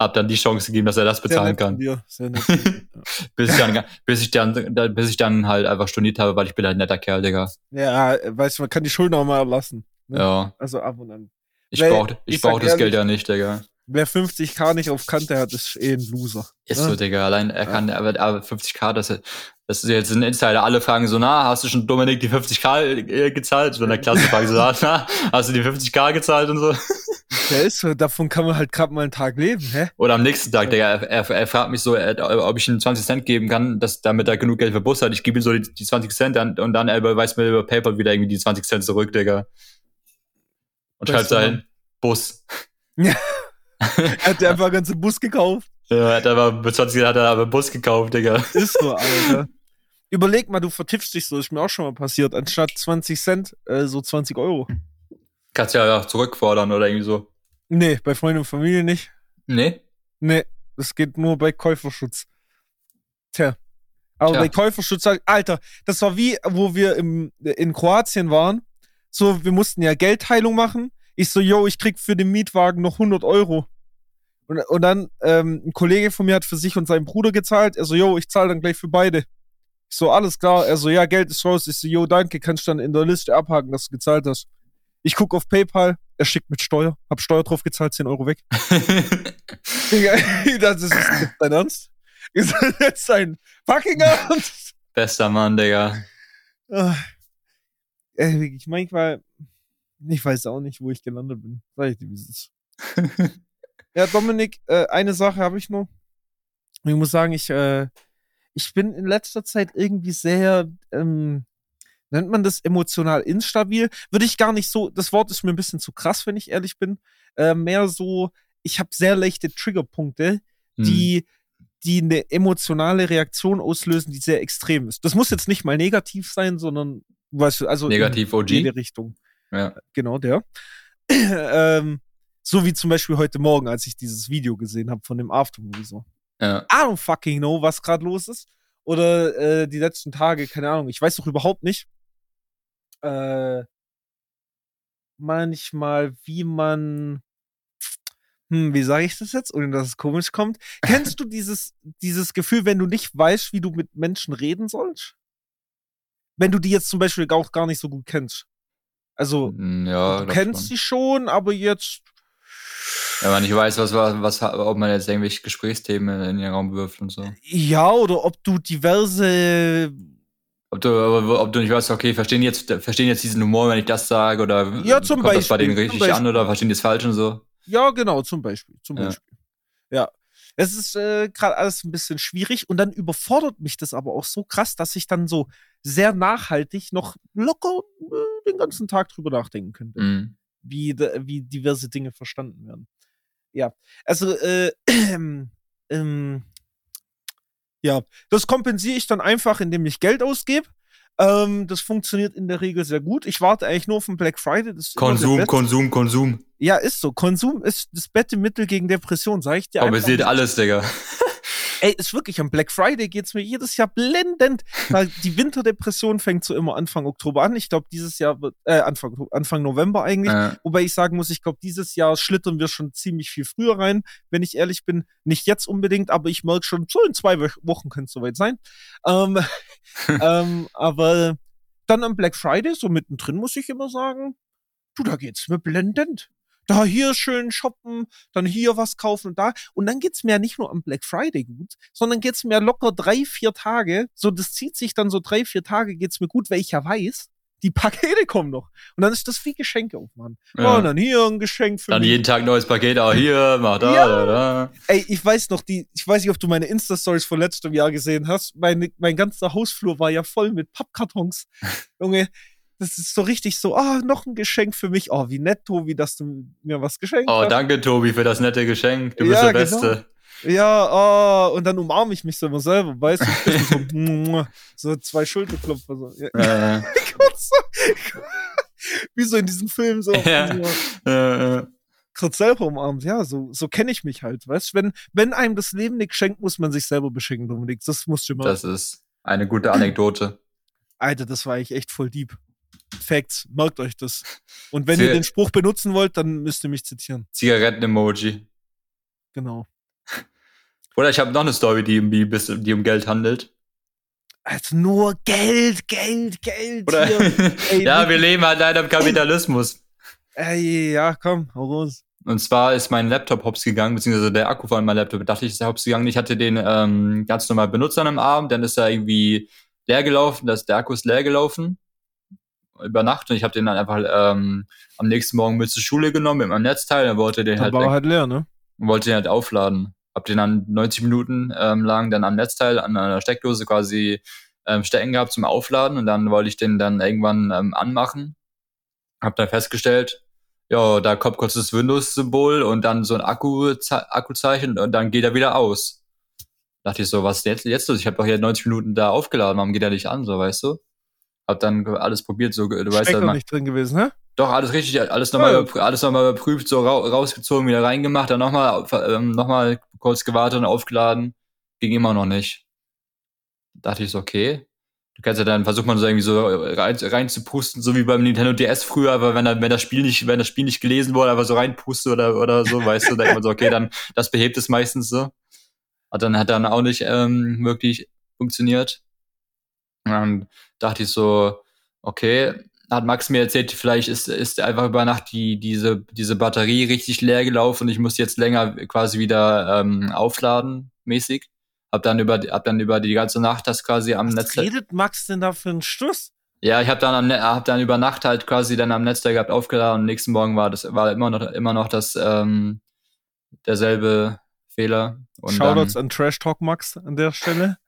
Hab dann die Chance gegeben, dass er das bezahlen kann. bis, ich dann, bis, ich dann, bis ich dann halt einfach storniert habe, weil ich bin halt ein netter Kerl, Digga. Ja, weißt du, man kann die Schulden auch mal erlassen. Ne? Ja. Also ab und an. Ich brauche ich, ich brauch das ehrlich, Geld ja nicht, Digga. Wer 50k nicht auf Kante hat, ist eh ein Loser. Ist ne? so, Digga. Allein er kann, aber, aber 50k, das, das ist jetzt ein Insider. Alle fragen so, na, hast du schon Dominik die 50k äh, gezahlt? So in der Klasse fragen so, na, hast du die 50k gezahlt und so? Der ist so, davon kann man halt gerade mal einen Tag leben, hä? Oder am nächsten Tag, Digga, er, er, er fragt mich so, ob ich ihm 20 Cent geben kann, dass, damit er genug Geld für Bus hat. Ich gebe ihm so die, die 20 Cent dann, und dann er überweist mir über PayPal wieder irgendwie die 20 Cent zurück, Digga. Und schreibt sein Bus. Ja. er hat einfach einen ganzen Bus gekauft. Ja, er hat aber mit 20 hat er aber einen Bus gekauft, Digga. Ist so, Alter. Überleg mal, du vertippst dich so, ist mir auch schon mal passiert. Anstatt 20 Cent, äh, so 20 Euro. Kannst ja auch zurückfordern oder irgendwie so. Nee, bei Freunden und Familie nicht. Nee? Nee, das geht nur bei Käuferschutz. Tja. Aber Tja. bei Käuferschutz, Alter, das war wie, wo wir im, in Kroatien waren. So, wir mussten ja Geldteilung machen. Ich so, yo, ich krieg für den Mietwagen noch 100 Euro. Und, und dann, ähm, ein Kollege von mir hat für sich und seinen Bruder gezahlt. Er so, yo, ich zahle dann gleich für beide. Ich so, alles klar. Er so, ja, Geld ist raus. Ich so, yo, danke, kannst du dann in der Liste abhaken, dass du gezahlt hast. Ich guck auf PayPal, er schickt mit Steuer, hab Steuer drauf gezahlt, 10 Euro weg. das ist dein Ernst? Ist das jetzt dein fucking Ernst? Bester Mann, Digga. Ich manchmal, ich weiß auch nicht, wo ich gelandet bin. Sag ich dir, wie es ist. ja, Dominik, äh, eine Sache habe ich noch. Ich muss sagen, ich, äh, ich bin in letzter Zeit irgendwie sehr, ähm, nennt man das emotional instabil? Würde ich gar nicht so, das Wort ist mir ein bisschen zu krass, wenn ich ehrlich bin. Äh, mehr so, ich habe sehr leichte Triggerpunkte, hm. die, die eine emotionale Reaktion auslösen, die sehr extrem ist. Das muss jetzt nicht mal negativ sein, sondern, weißt du, also negativ in, OG. jede Richtung. Ja. Genau, der. ähm, so wie zum Beispiel heute Morgen, als ich dieses Video gesehen habe von dem Aftermovie so. Ja. I don't fucking know, was gerade los ist. Oder äh, die letzten Tage, keine Ahnung. Ich weiß doch überhaupt nicht, äh, manchmal, wie man, hm, wie sage ich das jetzt, ohne dass es komisch kommt? Kennst du dieses, dieses Gefühl, wenn du nicht weißt, wie du mit Menschen reden sollst? Wenn du die jetzt zum Beispiel auch gar nicht so gut kennst. Also, hm, ja, du kennst schon. sie schon, aber jetzt. Wenn man nicht weiß, was, was, ob man jetzt irgendwelche Gesprächsthemen in den Raum wirft und so. Ja, oder ob du diverse ob du, ob du nicht weißt, okay, verstehen jetzt, verstehen jetzt diesen Humor, wenn ich das sage, oder ja, zum kommt Beispiel, das bei denen richtig an oder verstehen die es falsch und so? Ja, genau, zum Beispiel. Zum ja. Beispiel. Ja. Es ist äh, gerade alles ein bisschen schwierig und dann überfordert mich das aber auch so krass, dass ich dann so sehr nachhaltig noch locker äh, den ganzen Tag drüber nachdenken könnte, mhm. wie, wie diverse Dinge verstanden werden. Ja, also äh, ähm, ja, das kompensiere ich dann einfach, indem ich Geld ausgebe. Ähm, das funktioniert in der Regel sehr gut. Ich warte eigentlich nur auf den Black Friday. Konsum, Konsum, Konsum. Ja, ist so. Konsum ist das beste Mittel gegen Depression, sag ich dir. Kompensiert alles, Digga. Ey, ist wirklich, am Black Friday geht es mir jedes Jahr blendend. die Winterdepression fängt so immer Anfang Oktober an. Ich glaube, dieses Jahr wird, äh, Anfang, Anfang November eigentlich. Äh. Wobei ich sagen muss, ich glaube, dieses Jahr schlittern wir schon ziemlich viel früher rein, wenn ich ehrlich bin. Nicht jetzt unbedingt, aber ich merke schon, so in zwei Wochen könnte es soweit sein. Ähm, ähm, aber dann am Black Friday, so mittendrin, muss ich immer sagen, du, da geht's mir blendend da hier schön shoppen, dann hier was kaufen und da. Und dann geht's mir nicht nur am Black Friday gut, sondern geht's mir locker drei, vier Tage. So, das zieht sich dann so drei, vier Tage geht's mir gut, weil ich ja weiß, die Pakete kommen noch. Und dann ist das wie Geschenke aufmachen. Ja. Oh, und dann hier ein Geschenk für Dann mich. jeden Tag neues Paket, auch hier, mach da, ja. da, da. Ey, ich weiß noch, die, ich weiß nicht, ob du meine Insta-Stories von letztem Jahr gesehen hast. Mein, mein ganzer Hausflur war ja voll mit Pappkartons. Junge, das ist so richtig so, ah, oh, noch ein Geschenk für mich. Oh, wie nett, Tobi, dass du mir was geschenkt oh, hast. Oh, danke, Tobi, für das nette Geschenk. Du bist ja, der genau. Beste. Ja, oh, und dann umarme ich mich so immer selber, weißt du? so, so zwei Schulterklopfer. So. Ja. Äh. Wie so in diesem Film so. Ja. so. Äh. Kurz selber umarmt, ja, so, so kenne ich mich halt, weißt du? Wenn, wenn einem das Leben nichts schenkt, muss man sich selber beschenken, Dominik. Das musst du immer. Das ist eine gute Anekdote. Alter, das war ich echt voll deep. Facts, merkt euch das. Und wenn Sie ihr den Spruch benutzen wollt, dann müsst ihr mich zitieren. Zigaretten-Emoji. Genau. Oder ich habe noch eine Story, die, die, um Geld handelt. Also nur Geld, Geld, Geld. Oder Ey, ja, wir leben halt leider im Kapitalismus. Ey, ja, komm, hau raus. Und zwar ist mein Laptop hops gegangen, beziehungsweise der Akku von meinem Laptop, dachte ich, ist hops gegangen. Ich hatte den ähm, ganz normal benutzt an einem Abend, dann ist er irgendwie leer gelaufen, das, der Akku ist leer gelaufen über Nacht und ich habe den dann einfach ähm, am nächsten Morgen mit zur Schule genommen mit meinem Netzteil. Dann wollte den dann halt. War halt leer, ne? Wollte den halt aufladen. Hab den dann 90 Minuten ähm, lang dann am Netzteil an einer Steckdose quasi ähm, stecken gehabt zum Aufladen und dann wollte ich den dann irgendwann ähm, anmachen. Hab dann festgestellt, ja, da kommt kurz das Windows-Symbol und dann so ein Akku Akkuzeichen und dann geht er wieder aus. Dachte ich so, was ist jetzt, jetzt los? Ich habe doch hier 90 Minuten da aufgeladen, warum geht er nicht an, so weißt du? Hab dann alles probiert, so, du weißt ja. Stecker nicht drin gewesen, ne? Doch, alles richtig, alles nochmal, ja. alles nochmal überprüft, so ra rausgezogen, wieder reingemacht, dann nochmal, ähm, nochmal kurz gewartet und aufgeladen. Ging immer noch nicht. Da dachte ich so, okay. Du kannst ja dann, versucht man so irgendwie so rein, reinzupusten, so wie beim Nintendo DS früher, aber wenn, wenn das Spiel nicht, wenn das Spiel nicht gelesen wurde, aber so reinpuste oder, oder so, weißt du, dann man so, okay, dann, das behebt es meistens so. Hat dann, hat dann auch nicht, ähm, wirklich funktioniert. Und dachte ich so, okay, hat Max mir erzählt, vielleicht ist, ist einfach über Nacht die, diese, diese Batterie richtig leer gelaufen und ich muss jetzt länger quasi wieder ähm, aufladen, mäßig. Hab dann über, hab dann über die ganze Nacht das quasi am Was Netzteil. Was redet Max denn da für einen Stuss? Ja, ich habe dann am, hab dann über Nacht halt quasi dann am Netzteil gehabt aufgeladen und nächsten Morgen war das war immer noch immer noch das ähm, derselbe Fehler. Und Shoutouts an Trash Talk Max an der Stelle.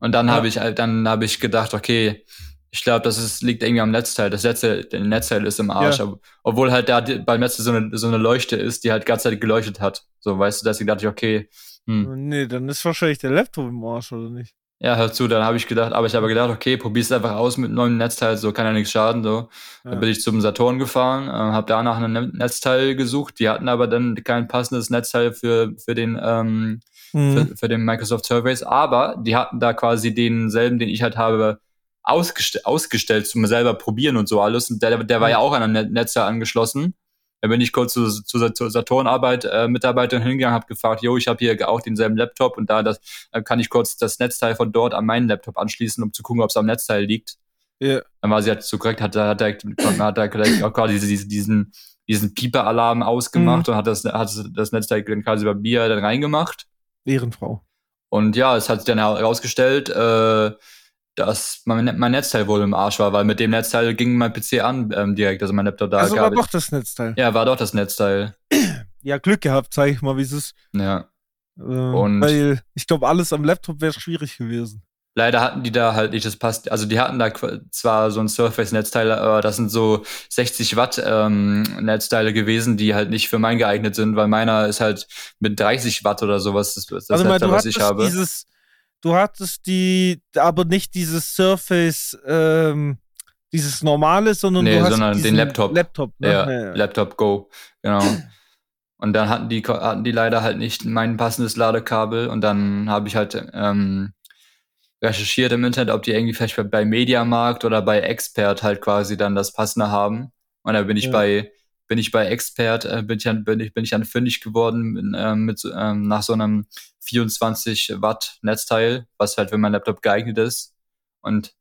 Und dann ja. habe ich halt, dann habe ich gedacht, okay, ich glaube, das ist, liegt irgendwie am Netzteil. Das Netzteil, der Netzteil ist im Arsch. Ja. Obwohl halt da beim Netzteil so eine, so eine Leuchte ist, die halt die ganze Zeit geleuchtet hat. So, weißt du, deswegen dachte ich, okay. Hm. Nee, dann ist wahrscheinlich der Laptop im Arsch, oder nicht? Ja, hör zu, dann habe ich gedacht, aber ich habe gedacht, okay, probier's einfach aus mit neuen Netzteil, so kann ja nichts schaden, so. Ja. Dann bin ich zum Saturn gefahren, äh, habe danach ein Netzteil gesucht, die hatten aber dann kein passendes Netzteil für, für den, ähm, mhm. für, für, den Microsoft Surveys, aber die hatten da quasi denselben, den ich halt habe, ausgest ausgestellt zum selber probieren und so alles. Und der, der war ja auch an ein Netzteil angeschlossen. Da bin ich kurz zu, zu, zur Saturnarbeit äh, Mitarbeiterin hingegangen, habe gefragt, jo, ich habe hier auch denselben Laptop und da das, äh, kann ich kurz das Netzteil von dort an meinen Laptop anschließen, um zu gucken, ob es am Netzteil liegt. Yeah. Dann war sie halt so korrekt, hat, hat, hat, hat er gleich auch quasi diesen, diesen, diesen Pieper-Alarm ausgemacht mhm. und hat das, hat das Netzteil dann quasi bei mir dann reingemacht. Ehrenfrau. Und ja, es hat sich dann herausgestellt, äh, dass mein, mein Netzteil wohl im Arsch war, weil mit dem Netzteil ging mein PC an ähm, direkt, also mein Laptop da. Also war doch das Netzteil. Ja, war doch das Netzteil. Ja, Glück gehabt, zeig ich mal, wie es ist. Ja. Äh, und weil ich glaube, alles am Laptop wäre schwierig gewesen. Leider hatten die da halt nicht das passt. Also die hatten da zwar so ein Surface-Netzteil, aber das sind so 60 Watt ähm, Netzteile gewesen, die halt nicht für mein geeignet sind, weil meiner ist halt mit 30 Watt oder sowas. Das, das also Netzteil, was ich habe. Dieses, du hattest die, aber nicht dieses Surface, ähm, dieses normale, sondern nee, du hast sondern den Laptop. Laptop, ne? ja, ja, Laptop Go, genau. Und dann hatten die, hatten die leider halt nicht mein passendes Ladekabel und dann habe ich halt ähm, recherchiert im Internet, ob die irgendwie vielleicht bei Mediamarkt oder bei Expert halt quasi dann das passende haben. Und da bin ich ja. bei bin ich bei Expert, äh, bin, ich dann, bin, ich, bin ich dann fündig geworden äh, mit, ähm, nach so einem 24 Watt Netzteil, was halt für mein Laptop geeignet ist. Und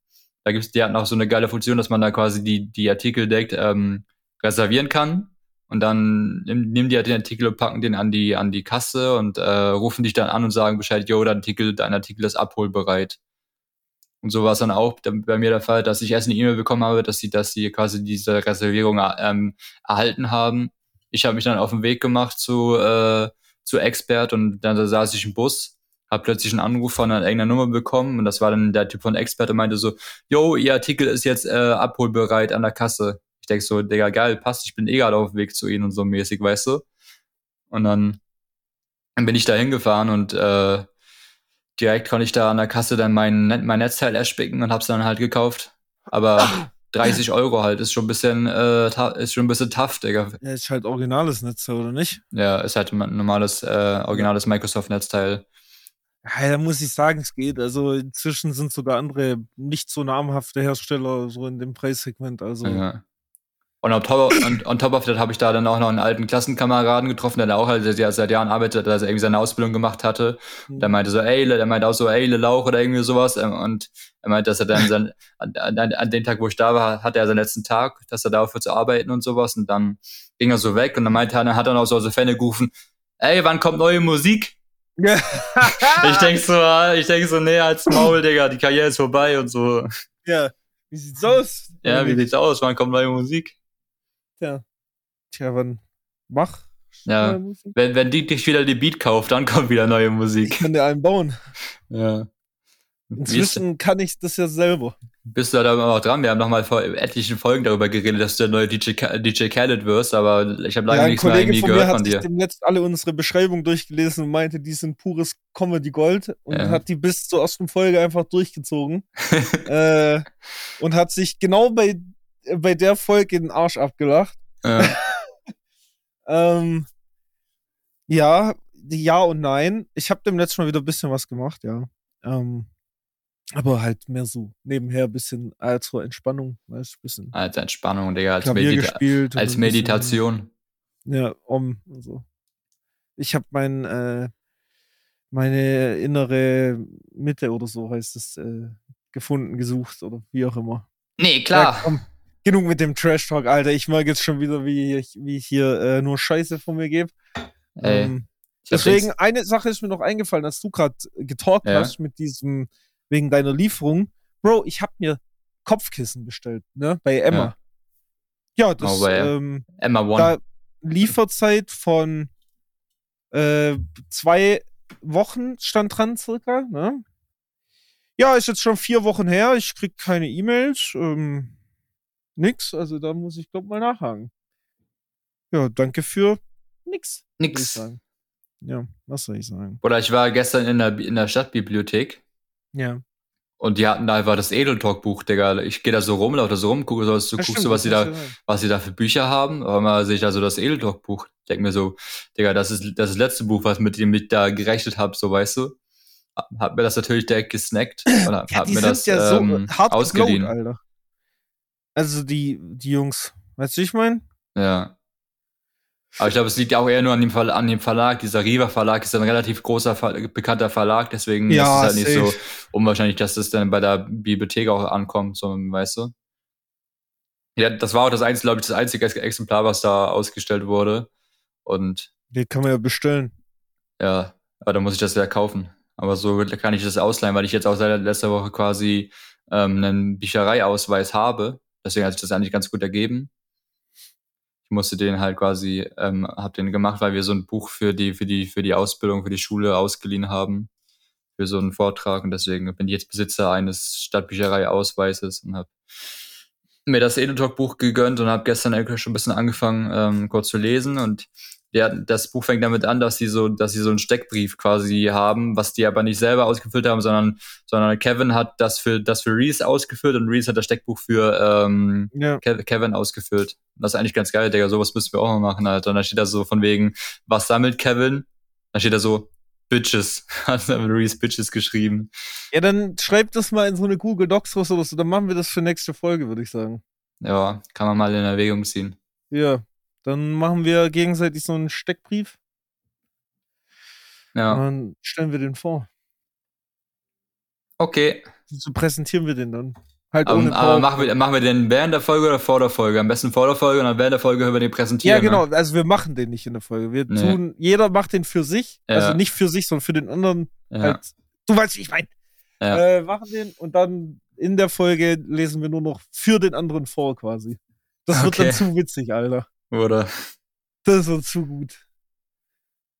da gibt's, die hatten auch so eine geile Funktion, dass man da quasi die, die Artikel direkt ähm, reservieren kann. Und dann nehmen die halt den Artikel und packen den an die, an die Kasse und äh, rufen dich dann an und sagen Bescheid, yo, dein Artikel, dein Artikel ist abholbereit. Und so war es dann auch bei mir der Fall, dass ich erst eine E-Mail bekommen habe, dass sie, dass sie quasi diese Reservierung ähm, erhalten haben. Ich habe mich dann auf den Weg gemacht zu, äh, zu Expert und dann da saß ich im Bus, habe plötzlich einen Anruf von einer irgendeiner Nummer bekommen und das war dann der Typ von Expert und meinte so, yo, ihr Artikel ist jetzt äh, abholbereit an der Kasse. Ich denk so, Digga, geil, passt, ich bin eh gerade auf dem Weg zu ihnen und so mäßig, weißt du? Und dann, dann bin ich da hingefahren und äh, direkt konnte ich da an der Kasse dann mein, mein Netzteil erspicken und hab's dann halt gekauft. Aber 30 Euro halt ist schon ein bisschen, äh, ist schon ein bisschen tough, Digga. Ja, ist halt originales Netzteil, oder nicht? Ja, ist halt ein normales, äh, originales Microsoft-Netzteil. Ja, da muss ich sagen, es geht. Also inzwischen sind sogar andere nicht so namhafte Hersteller so in dem Preissegment. Also ja. Und on top, on, on top of that habe ich da dann auch noch einen alten Klassenkameraden getroffen, der da auch halt der seit Jahren arbeitet, der irgendwie seine Ausbildung gemacht hatte. Mhm. Der meinte so, ey, der meinte auch so, ey, Le Lauch oder irgendwie sowas. Ähm, und er meinte, dass er dann sein, an, an, an dem Tag, wo ich da war, hatte er seinen letzten Tag, dass er da aufhört zu arbeiten und sowas. Und dann ging er so weg und dann meinte er, dann hat er noch so aus Fälle gerufen, ey, wann kommt neue Musik? ich denk so, ich denk so, nee, als Maul, Digga, die Karriere ist vorbei und so. Ja, wie sieht's aus? Ja, wie sieht's aus? Wann kommt neue Musik? Tja. Tja, wann mach. Ja. Wenn, wenn die dich wieder die Beat kauft, dann kommt wieder neue Musik. Ich kann dir einen bauen. Ja. Inzwischen kann ich das ja selber. Bist du da immer noch dran? Wir haben noch mal vor etlichen Folgen darüber geredet, dass du der neue DJ, DJ Khaled wirst, aber ich habe lange ja, nichts mehr irgendwie von gehört von dir. Ich habe demnächst alle unsere Beschreibungen durchgelesen und meinte, die sind pures Comedy Gold und ja. hat die bis zur ersten Folge einfach durchgezogen. äh, und hat sich genau bei bei der Folge den Arsch abgelacht. Ja. ähm, ja, ja und nein. Ich habe dem letzten Mal wieder ein bisschen was gemacht, ja. Ähm, aber halt mehr so nebenher ein bisschen als zur Entspannung, weißt du, bisschen. Als Entspannung, Digga, als, Medita als Meditation. Bisschen, ja, um, also. Ich habe mein, äh, meine innere Mitte oder so heißt es, äh, gefunden, gesucht oder wie auch immer. Nee, klar. Ja, genug mit dem Trash Talk, Alter. Ich mag jetzt schon wieder, wie ich, wie ich hier äh, nur Scheiße von mir gebe. Ähm, deswegen, eine Sache ist mir noch eingefallen, als du gerade getalkt ja. hast mit diesem, wegen deiner Lieferung. Bro, ich habe mir Kopfkissen bestellt, ne, bei Emma. Ja, ja das, oh, ähm, Emma One. Da Lieferzeit von äh, zwei Wochen stand dran, circa, ne? Ja, ist jetzt schon vier Wochen her. Ich krieg keine E-Mails. Ähm, nix. Also da muss ich, glaube mal nachhaken. Ja, danke für nix. Nix. Ja, was soll ich sagen? Oder ich war gestern in der, in der Stadtbibliothek. Ja. Und die hatten da einfach das Edeltalk-Buch, Digga. Ich gehe da so rum, laufe da so rum, gucke so, du guckst so, was sie da, was sie da für Bücher haben. Aber mal sehe ich da so das Edeltalk-Buch. Ich denke mir so, Digga, das ist das, ist das letzte Buch, was mit dem ich da gerechnet habe, so weißt du. Hab mir das natürlich direkt gesnackt und hab, ja, mir das ja ähm, so ausgeliehen. Alter. Also die, die Jungs. Weißt du, ich meine? Ja. Aber ich glaube, es liegt auch eher nur an dem, Ver an dem Verlag. Dieser Riva Verlag ist ein relativ großer, Ver bekannter Verlag, deswegen ja, ist es halt nicht so unwahrscheinlich, dass es dann bei der Bibliothek auch ankommt, so, weißt du? Ja, das war auch das einzige, glaube ich, das einzige Exemplar, was da ausgestellt wurde. Und. Den kann man ja bestellen. Ja, aber dann muss ich das ja kaufen. Aber so kann ich das ausleihen, weil ich jetzt auch seit letzter Woche quasi ähm, einen Büchereiausweis habe Deswegen hat sich das eigentlich ganz gut ergeben. Ich musste den halt quasi, ähm, hab den gemacht, weil wir so ein Buch für die, für die, für die Ausbildung, für die Schule ausgeliehen haben. Für so einen Vortrag. Und deswegen bin ich jetzt Besitzer eines Stadtbücherei-Ausweises und habe mir das Edeltalk-Buch gegönnt und habe gestern schon ein bisschen angefangen, ähm, kurz zu lesen. Und der, das Buch fängt damit an, dass sie so, dass sie so einen Steckbrief quasi haben, was die aber nicht selber ausgefüllt haben, sondern, sondern Kevin hat das für, das für Reese ausgefüllt und Reese hat das Steckbuch für ähm, ja. Kevin ausgefüllt. Das ist eigentlich ganz geil, Digga. Sowas müssen wir auch mal machen, Alter. Und da steht da so von wegen, was sammelt Kevin? Da steht da so, Bitches. Hat Reese Bitches geschrieben. Ja, dann schreibt das mal in so eine Google Docs oder so. Dann machen wir das für nächste Folge, würde ich sagen. Ja, kann man mal in Erwägung ziehen. Ja, dann machen wir gegenseitig so einen Steckbrief. Ja. Und dann stellen wir den vor. Okay. So präsentieren wir den dann. Halt um, aber machen wir, machen wir den während der Folge oder vor der Folge? Am besten vor der Folge und dann während der Folge hören wir den präsentieren. Ja, genau. Ne? Also wir machen den nicht in der Folge. Wir nee. tun, jeder macht den für sich. Ja. Also nicht für sich, sondern für den anderen. Ja. Halt, du weißt, wie ich meine. Ja. Äh, machen den und dann in der Folge lesen wir nur noch für den anderen vor quasi. Das wird okay. dann zu witzig, Alter. Oder? Das wird zu gut.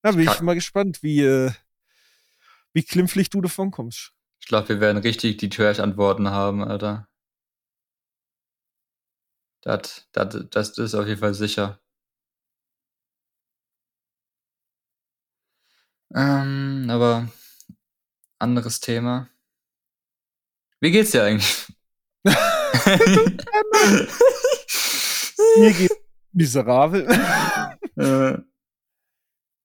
Da bin ich, ich mal gespannt, wie, äh, wie klimpflich du davon kommst. Ich glaube, wir werden richtig die Trash-Antworten haben, Alter. Das, das, das ist auf jeden Fall sicher. Ähm, aber anderes Thema. Wie geht's dir eigentlich? Mir geht's miserabel. Äh.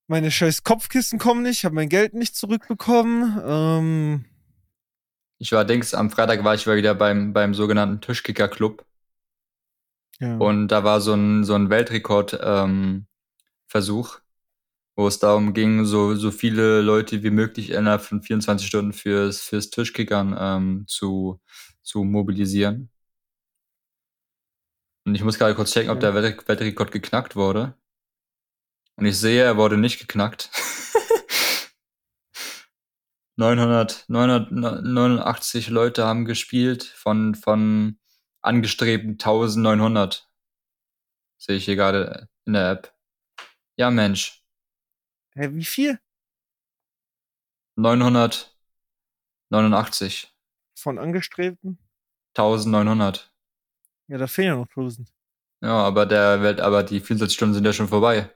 Meine scheiß Kopfkissen kommen nicht, habe mein Geld nicht zurückbekommen. Ähm, ich war denkst, am Freitag war ich wieder beim, beim sogenannten Tischkicker-Club. Ja. Und da war so ein, so ein Weltrekord-Versuch, ähm, wo es darum ging, so, so viele Leute wie möglich innerhalb von 24 Stunden fürs, fürs Tischkickern ähm, zu, zu mobilisieren. Und ich muss gerade kurz checken, ob der Weltrekord geknackt wurde. Und ich sehe, er wurde nicht geknackt. 900, 989 Leute haben gespielt von, von angestrebten 1900. Sehe ich hier gerade in der App. Ja, Mensch. Hä, wie viel? 989. Von angestrebten? 1900. Ja, da fehlen ja noch 1000. Ja, aber der Welt, aber die 24 Stunden sind ja schon vorbei.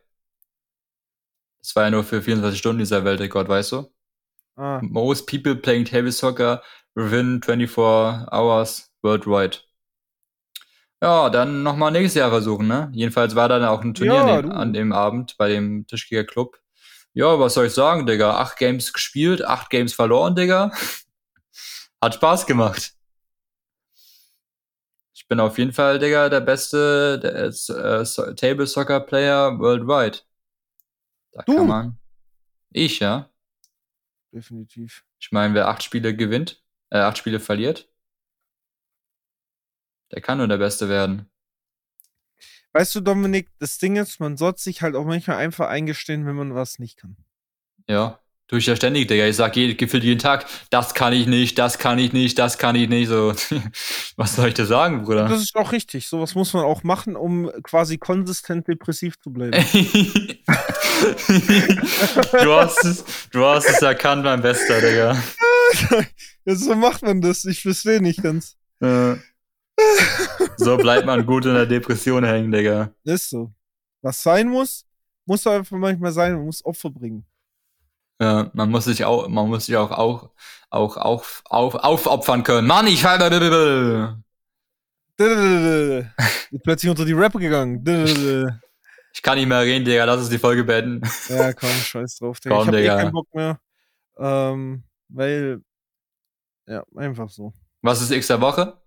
Das war ja nur für 24 Stunden dieser Weltrekord, weißt du? Ah. Most people playing table soccer within 24 hours worldwide. Ja, dann nochmal nächstes Jahr versuchen, ne? Jedenfalls war da auch ein Turnier ja, an, dem, an, dem, Abend bei dem Tischkicker Club. Ja, was soll ich sagen, Digga? Acht Games gespielt, acht Games verloren, Digga. Hat Spaß gemacht. Ich bin auf jeden Fall, Digga, der beste der ist, äh, Table Soccer Player worldwide. Da du. kann man. Ich, ja definitiv. Ich meine, wer acht Spiele gewinnt, äh, acht Spiele verliert, der kann nur der Beste werden. Weißt du, Dominik, das Ding ist, man sollte sich halt auch manchmal einfach eingestehen, wenn man was nicht kann. Ja, ich ja ständig, Digga. Ich sag je, gefühlt jeden Tag, das kann ich nicht, das kann ich nicht, das kann ich nicht. So, was soll ich dir sagen, Bruder? Das ist auch richtig. Sowas muss man auch machen, um quasi konsistent depressiv zu bleiben. du, hast es, du hast es erkannt, mein Bester, Digga. Ja, so macht man das. Ich verstehe nicht ganz. So bleibt man gut in der Depression hängen, Digga. Ist so. Was sein muss, muss einfach manchmal sein. Man muss Opfer bringen. Ja, man muss sich auch, man muss sich auch, auch, auch, auch auf, aufopfern können. Mann, ich halte. Plötzlich unter die Rapper gegangen. Ich kann nicht mehr reden, Digga. Lass uns die Folge beenden. Ja, komm, scheiß drauf, Digga. Komm, ich hab Digga. eh keinen Bock mehr. Ähm, weil, ja, einfach so. Was ist X der Woche?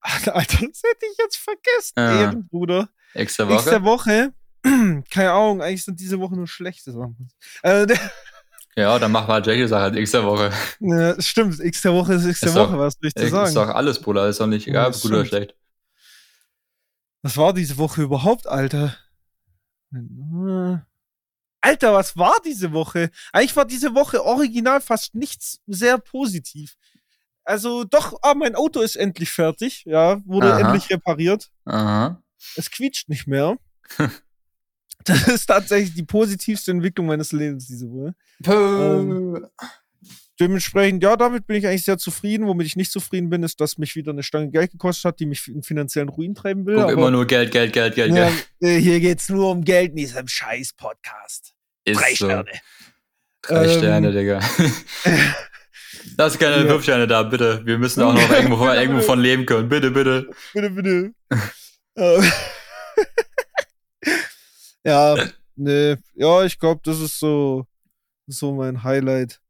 Alter, das hätte ich jetzt vergessen, ja. Ehrenbruder. X der Woche? X der Woche, keine Ahnung, eigentlich sind diese Woche nur schlechte Sachen. Äh, ja, dann machen wir halt Jackie Sache halt X der Woche. Ja, stimmt, X der Woche ist X der ist Woche, doch, was ich dir sagen? Ist doch alles, Bruder, ist doch nicht egal, ja, gut oder schlecht. Was war diese Woche überhaupt, Alter? Alter, was war diese Woche? Eigentlich war diese Woche original fast nichts sehr positiv. Also doch, ah, mein Auto ist endlich fertig, ja, wurde Aha. endlich repariert. Aha. Es quietscht nicht mehr. das ist tatsächlich die positivste Entwicklung meines Lebens diese Woche. Ähm, dementsprechend, ja, damit bin ich eigentlich sehr zufrieden. Womit ich nicht zufrieden bin, ist, dass mich wieder eine Stange Geld gekostet hat, die mich in finanziellen Ruin treiben will. Guck, immer nur Geld, Geld, Geld, Geld, ja, Geld. Äh, hier geht's nur um Geld in diesem scheiß Podcast. Ist Drei so. Sterne. Drei Ähm, Sterne, Digga. Lass keine Ja. fünf Sterne da, bitte. Wir müssen auch noch irgendwo irgendwo von leben können. Bitte, bitte. Bitte, bitte. Ja, ne, ja, ich glaube, das ist so, so mein Highlight.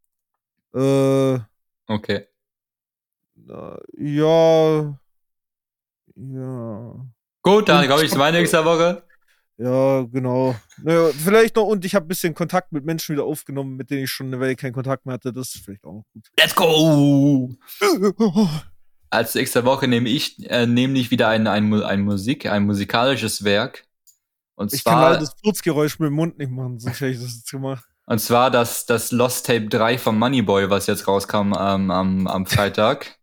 Äh, Okay. na, ja, ja, Gut, dann komme ich zu meiner nächsten Woche. ja, genau. Naja, vielleicht noch, und ich habe ein bisschen Kontakt mit Menschen wieder aufgenommen, mit denen ich schon eine Weile keinen Kontakt mehr hatte. Das ist vielleicht auch noch gut. Let's go! Als nächste Woche nehme ich äh, nämlich wieder ein, ein, ein Musik, ein musikalisches Werk. Und Ich kann zwar, leider das Furzgeräusch mit dem Mund nicht machen, sonst hätte ich das jetzt gemacht. und zwar das, das Lost Tape 3 vom Moneyboy, was jetzt rauskam ähm, am, am Freitag.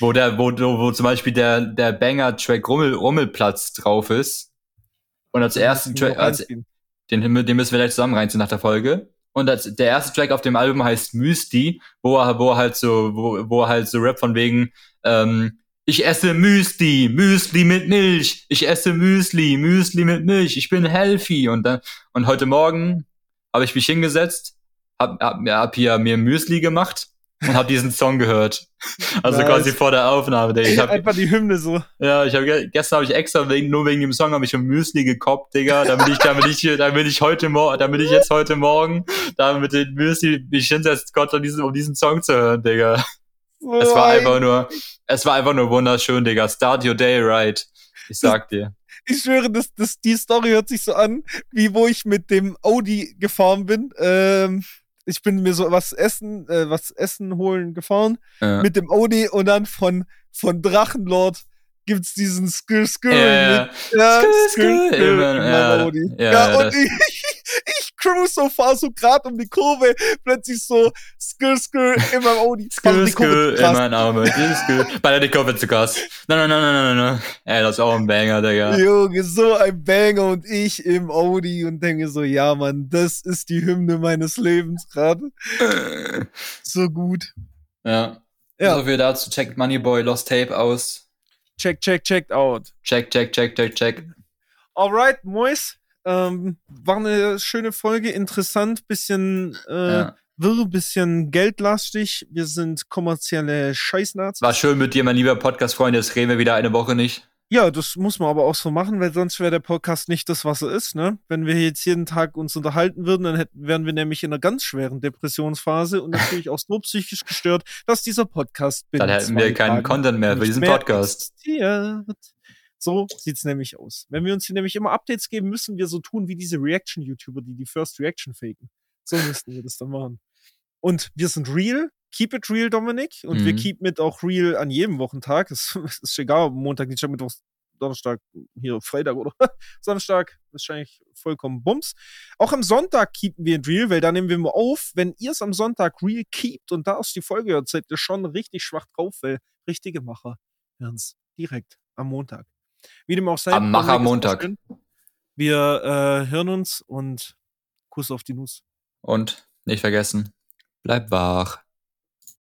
wo der, wo, wo zum Beispiel der, der Banger-Track Rummel, Rummelplatz drauf ist. Und als ersten Track, als, den, den müssen wir gleich zusammen reinziehen nach der Folge. Und als, der erste Track auf dem Album heißt Müsli, wo er, wo er halt so, wo, wo er halt so Rap von wegen, ähm, ich esse Müsli, Müsli mit Milch, ich esse Müsli, Müsli mit Milch, ich bin healthy. Und dann, und heute Morgen habe ich mich hingesetzt, hab, hab, hab hier mir Müsli gemacht und hab diesen Song gehört. Also Nice. quasi vor der Aufnahme. Digga. Ich hab, Einfach die Hymne so. ja, ich habe gestern habe ich extra wegen, nur wegen dem Song habe ich ein Müsli gekoppt, Digga, damit ich, damit ich, damit ich heute Morgen, damit ich jetzt heute Morgen, damit den Müsli mich hinsetzt konnte, um diesen, um diesen Song zu hören, Digga. So Es war ein- einfach nur, es war einfach nur wunderschön, Digga. Start your day right. Ich sag dir. Ich schwöre, das, das, die Story hört sich so an, wie wo ich mit dem Audi gefahren bin. Ähm, ich bin mir so was essen, äh, was essen holen gefahren Ja. mit dem Audi und dann von, von Drachenlord gibt's diesen Skr Skr Ja, immer, in ja, und ich, so, fahr so grad um die Kurve, plötzlich so Skr Skr in meinem Audi. Die skö, zu in meinen Arme. Bei der Kurve zu krass. Nein, nein, nein, nein, nein, nein. Ey, das ist auch ein Banger, Digga. Junge, so ein Banger und ich im Audi und denke so, ja Mann, das ist die Hymne meines Lebens gerade. So gut. Ja. Ja. So viel dazu. Checkt Moneyboy Lost Tape aus. Check, check, checked out. Check, check, check, check, check. Alright, Mois. Ähm, war eine schöne Folge, interessant, bisschen äh, Ja. wirr, bisschen geldlastig. Wir sind kommerzielle Scheißnazis. War schön mit dir, mein lieber Podcast-Freund. Jetzt reden wir wieder eine Woche nicht. Ja, das muss man aber auch so machen, weil sonst wäre der Podcast nicht das, was er ist, ne? Wenn wir jetzt jeden Tag uns unterhalten würden, dann hätten, wären wir nämlich in einer ganz schweren Depressionsphase und natürlich auch so psychisch gestört, dass dieser Podcast Dann hätten wir keinen Tagen Content mehr für diesen Podcast. existiert. So sieht's nämlich aus. Wenn wir uns hier nämlich immer Updates geben, müssen wir so tun wie diese Reaction-YouTuber, die die First Reaction faken. So müssten wir das dann machen. Und wir sind real. Keep it real, Dominik. Und wir Mhm. keep it auch real an jedem Wochentag. Es es ist egal, Montag, Dienstag, Mittwoch, Donnerstag, hier Freitag oder Samstag. Wahrscheinlich vollkommen Bums. Auch am Sonntag keepen wir real, weil da nehmen wir immer auf. Wenn ihr es am Sonntag real keept und da aus die Folge hört, seid ihr schon richtig schwach drauf, weil richtige Macher hören's direkt am Montag. Wie dem auch sei. Am Machermontag. Wir äh, hören uns und Kuss auf die Nuss. Und nicht vergessen, bleib wach.